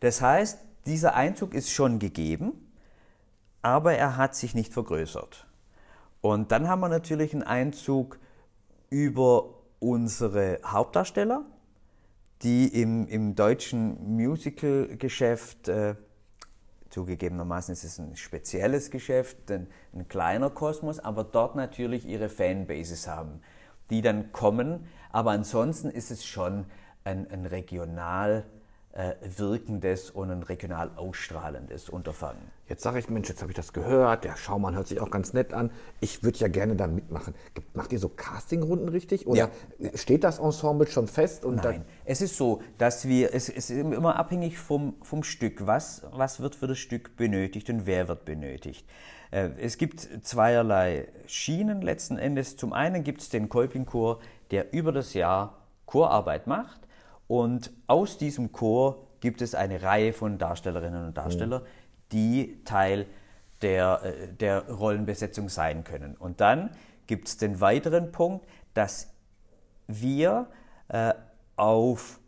Das heißt, dieser Einzug ist schon gegeben, aber er hat sich nicht vergrößert. Und dann haben wir natürlich einen Einzug über unsere Hauptdarsteller, die im, im deutschen Musical-Geschäft, äh, zugegebenermaßen ist es ein spezielles Geschäft, ein, ein kleiner Kosmos, aber dort natürlich ihre Fanbases haben, die dann kommen. Aber ansonsten ist es schon ein, ein regional äh, wirkendes und ein regional ausstrahlendes Unterfangen. Jetzt sage ich, Mensch, jetzt habe ich das gehört, der Schaumann hört sich auch ganz nett an. Ich würde ja gerne da mitmachen. Macht ihr so Castingrunden richtig? Oder steht das Ensemble schon fest? Nein, es ist so, dass wir, es, es ist immer abhängig vom, vom Stück. Was, was wird für das Stück benötigt und wer wird benötigt? Äh, Es gibt zweierlei Schienen letzten Endes. Zum einen gibt es den Kolpingchor, der über das Jahr Chorarbeit macht. Und aus diesem Chor gibt es eine Reihe von Darstellerinnen und Darstellern, die Teil der, äh, der Rollenbesetzung sein können. Und dann gibt es den weiteren Punkt, dass wir äh, auf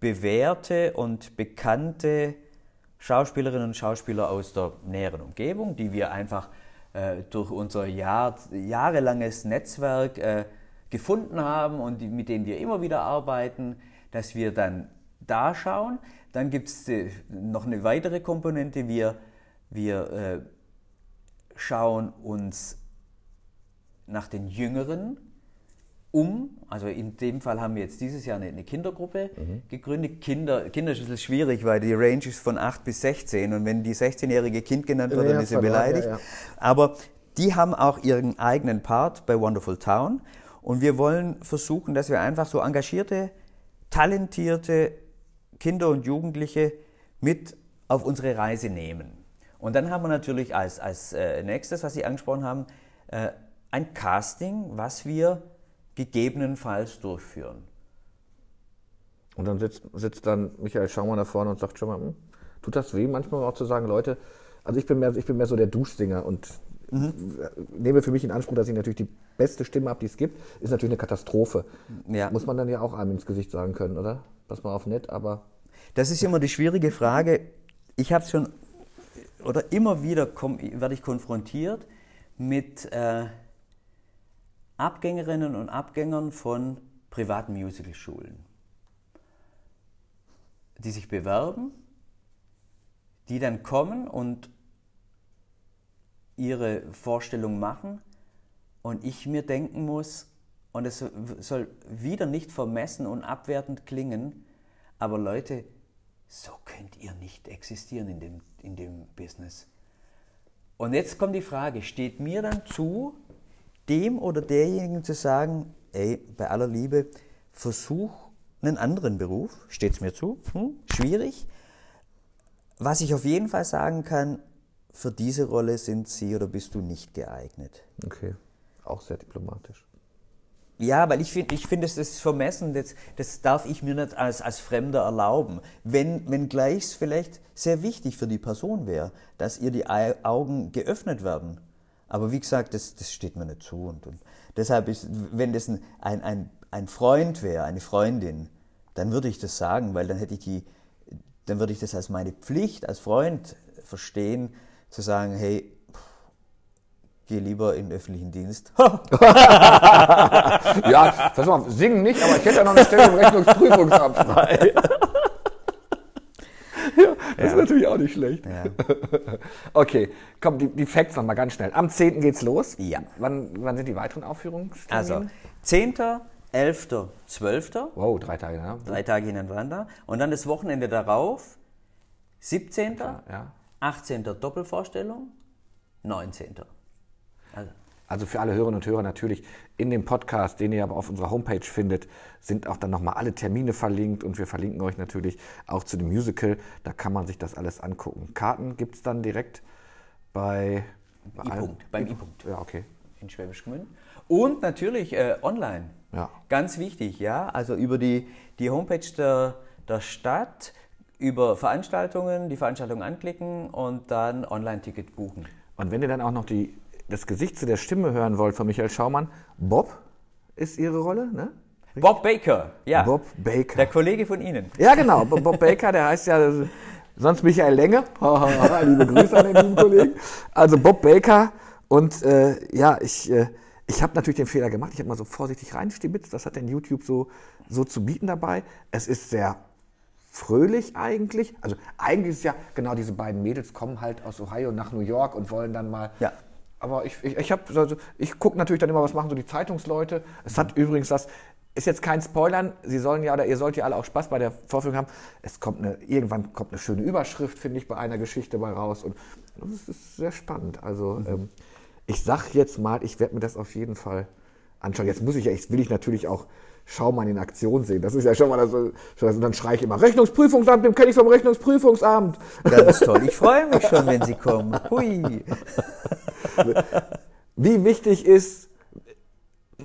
bewährte und bekannte Schauspielerinnen und Schauspieler aus der näheren Umgebung, die wir einfach äh, durch unser Jahr, jahrelanges Netzwerk äh, gefunden haben und die, mit denen wir immer wieder arbeiten, dass wir dann da schauen. Dann gibt es noch eine weitere Komponente. Wir, wir äh, schauen uns nach den Jüngeren um. Also in dem Fall haben wir jetzt dieses Jahr eine, eine Kindergruppe gegründet. Kinder, Kinder ist ein bisschen schwierig, weil die Range ist von 8 bis 16 und wenn die 16-jährige Kind genannt wird, Ja, dann ist sie beleidigt. ja, ja. Aber die haben auch ihren eigenen Part bei Wonderful Town und wir wollen versuchen, dass wir einfach so engagierte, talentierte Kinder und Jugendliche mit auf unsere Reise nehmen. Und dann haben wir natürlich als, als äh, nächstes, was Sie angesprochen haben, äh, ein Casting, was wir gegebenenfalls durchführen. Und dann sitzt, sitzt dann Michael Schaumann da vorne und sagt schon mal, hm, tut das weh, manchmal auch zu sagen, Leute, also ich bin mehr, ich bin mehr so der Duschsinger und nehme für mich in Anspruch, dass ich natürlich die beste Stimme habe, die es gibt, ist natürlich eine Katastrophe. Ja. Muss man dann ja auch einem ins Gesicht sagen können, oder? Pass mal auf nett, aber Das ist immer die schwierige Frage. Ich habe schon, oder immer wieder komm, werde ich konfrontiert mit äh, Abgängerinnen und Abgängern von privaten Musicalschulen, die sich bewerben, die dann kommen und ihre Vorstellung machen und ich mir denken muss, und es soll wieder nicht vermessen und abwertend klingen, aber Leute, so könnt ihr nicht existieren in dem, in dem Business. Und jetzt kommt die Frage, steht mir dann zu, dem oder derjenigen zu sagen, ey, bei aller Liebe, versuch einen anderen Beruf, steht es mir zu, hm? schwierig. Was ich auf jeden Fall sagen kann, für diese Rolle sind Sie oder bist du nicht geeignet. okay, auch sehr diplomatisch. Ja, weil ich finde, ich finde, das ist vermessen, das, das darf ich mir nicht als, als Fremder erlauben. Wenn, wenn gleich es vielleicht sehr wichtig für die Person wäre, dass ihr die Augen geöffnet werden. Aber wie gesagt, das, das steht mir nicht zu. Und, und deshalb ist, wenn das ein, ein, ein Freund wäre, eine Freundin, dann würde ich das sagen, weil dann hätte ich die, dann würde ich das als meine Pflicht als Freund verstehen, zu sagen, hey, geh lieber in den öffentlichen Dienst. *laughs* Ja, pass mal singen nicht, aber ich hätte ja noch eine Stelle im Rechnungsprüfungsamt frei. ja, das ist natürlich auch nicht schlecht. Ja. *laughs* Okay, komm, die, die Facts nochmal ganz schnell. Am 10. geht's los. Ja. Wann, wann sind die weiteren Aufführungstermine? Also 10., 11., 12., Wow, drei Tage, ne? drei Tage hintereinander. Und dann das Wochenende darauf, 17., Ja. 18. Doppelvorstellung, 19. Also, für alle Hörerinnen und Hörer natürlich in dem Podcast, den ihr aber auf unserer Homepage findet, sind auch dann nochmal alle Termine verlinkt und wir verlinken euch natürlich auch zu dem Musical. Da kann man sich das alles angucken. Karten gibt es dann direkt bei, bei I-Punkt, beim I-Punkt Ja, okay. in Schwäbisch Gmünd. Und natürlich äh, online. Ja. Ganz wichtig, ja. Also über die, die Homepage der, der Stadt, über Veranstaltungen, die Veranstaltung anklicken und dann Online-Ticket buchen. Und wenn ihr dann auch noch die, das Gesicht zu der Stimme hören wollt von Michael Schaumann, Bob ist ihre Rolle, ne? Bob Baker, ja. Bob Baker. Der Kollege von Ihnen. Ja, genau. Bob Baker, der heißt ja sonst Michael Länge. *laughs* Liebe Grüße an den lieben Kollegen. Also Bob Baker. Und äh, ja, ich, äh, ich habe natürlich den Fehler gemacht. Ich habe mal so vorsichtig reinstibitzt. Das hat denn YouTube so, so zu bieten dabei. Es ist sehr fröhlich eigentlich. Also eigentlich ist ja, genau, diese beiden Mädels kommen halt aus Ohio nach New York und wollen dann mal Ja. Aber ich, ich, ich, also ich gucke natürlich dann immer, was machen so die Zeitungsleute. Es hat übrigens das, ist jetzt kein Spoilern. Sie sollen ja oder ihr sollt ja alle auch Spaß bei der Vorführung haben. Es kommt eine, irgendwann kommt eine schöne Überschrift, finde ich, bei einer Geschichte bei raus. Und das ist sehr spannend. Also ähm, ich sag jetzt mal, ich werde mir das auf jeden Fall anschauen. Jetzt muss ich ja, jetzt will ich natürlich auch Schaumann in Aktion sehen. Das ist ja schon mal das. Und dann schreie ich immer Rechnungsprüfungsamt, dem kenne ich vom Rechnungsprüfungsamt. Ganz toll. Ich freue mich schon, wenn Sie kommen. Hui. *laughs* *laughs* Wie wichtig ist,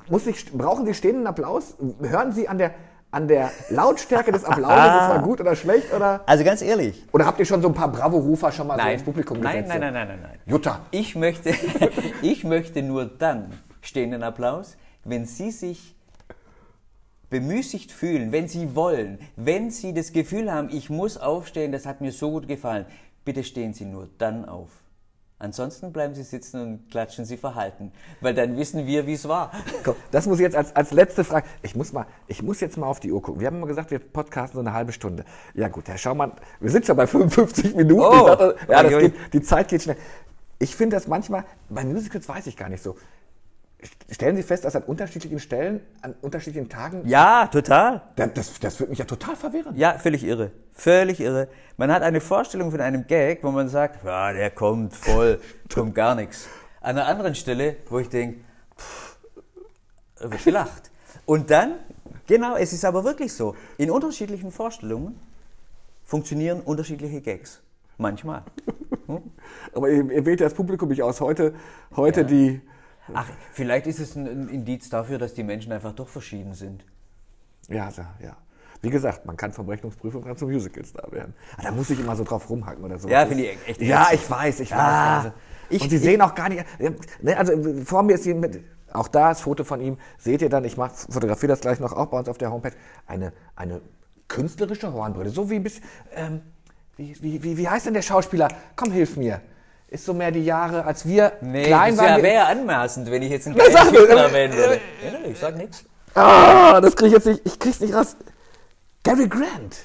muss ich, brauchen Sie stehenden Applaus? Hören Sie an der, an der Lautstärke des Applauses, ist mal gut oder schlecht? Oder, Also ganz ehrlich. oder habt ihr schon so ein paar Bravo-Rufer schon mal so Nein. ins Publikum nein, gesetzt? nein, nein, nein, nein, nein. Jutta. Ich möchte, *laughs* ich möchte nur dann stehenden Applaus, wenn Sie sich bemüßigt fühlen, wenn Sie wollen, wenn Sie das Gefühl haben, ich muss aufstehen, das hat mir so gut gefallen, bitte stehen Sie nur dann auf. Ansonsten bleiben Sie sitzen und klatschen Sie verhalten, weil dann wissen wir, wie es war. Komm, das muss ich jetzt als, als letzte Frage. Ich muss, mal, ich muss jetzt mal auf die Uhr gucken. Wir haben immer gesagt, wir podcasten so eine halbe Stunde. Ja gut, Herr Schaumann, wir sind schon bei 55 Minuten. Oh. Dachte, ja, das geht, die Zeit geht schnell. Ich finde das manchmal, bei Musicals weiß ich gar nicht so. Stellen Sie fest, dass an unterschiedlichen Stellen, an unterschiedlichen Tagen, Ja, total. das, das, das würde mich ja total verwirren. Ja, völlig irre. Völlig irre. Man hat eine Vorstellung von einem Gag, wo man sagt, ja, der kommt voll, *laughs* kommt gar nichts. An einer anderen Stelle, wo ich denke, wird gelacht. Und dann, genau, es ist aber wirklich so, in unterschiedlichen Vorstellungen funktionieren unterschiedliche Gags. Manchmal. *laughs* Aber ihr, ihr wählt ja das Publikum nicht aus. Heute, heute die, Ach, vielleicht ist es ein, Indiz dafür, dass die Menschen einfach doch verschieden sind. ja, ja, ja. Wie gesagt, man kann vom Rechnungsprüfung dann zum Musicalstar werden. Ah, Da muss ich immer so drauf rumhacken oder so. Ja, finde ist- ich echt Ja, ich weiß, ich weiß. Ah, also, ich- und Sie ich- sehen auch gar nicht. Ne, also vor mir ist sie mit. Auch da das Foto von ihm. Seht ihr dann, ich mach, fotografiere das gleich noch auch bei uns auf der Homepage. Eine, eine künstlerische Hornbrille. So wie ein bisschen. Ähm, wie, wie, wie, wie heißt denn der Schauspieler? Komm, hilf mir. Ist so mehr die Jahre, als wir Nee, klein das waren. wäre wär anmaßend, wenn ich jetzt einen kleinen Typen äh, erwähnen würde. Ja, ich sag nichts. Ah, das kriege ich jetzt nicht. Ich krieg's nicht raus. Gary Grant.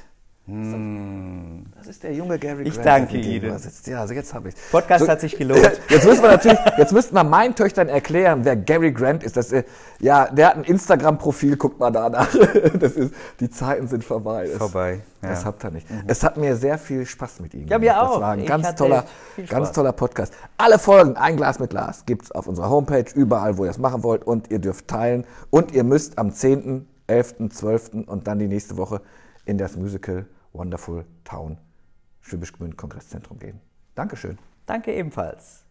Das ist der junge Gary Hm. Ich Grant. danke Ihnen. Ja, also jetzt habe ich Podcast hat sich gelohnt. *laughs* Jetzt müssen wir natürlich, jetzt müssten wir meinen Töchtern erklären, wer Gary Grant ist. Das, äh, ja, der hat ein Instagram-Profil, guckt mal danach. *laughs* Das ist, die Zeiten sind vorbei. Das, Vorbei, Das ja. Mhm. habt ihr nicht. Es hat mir sehr viel Spaß mit Ihnen. Ja, mir auch. Das war ein Ich ganz toller, ganz toller Podcast. Alle Folgen, ein Glas mit Glas, gibt's auf unserer Homepage, überall, wo ihr das machen wollt. Und ihr dürft teilen. Und ihr müsst am 10., 11., 12. und dann die nächste Woche in das Musical Wonderful Town Schwäbisch Gmünd Kongreszentrum gehen. Dankeschön. Danke ebenfalls.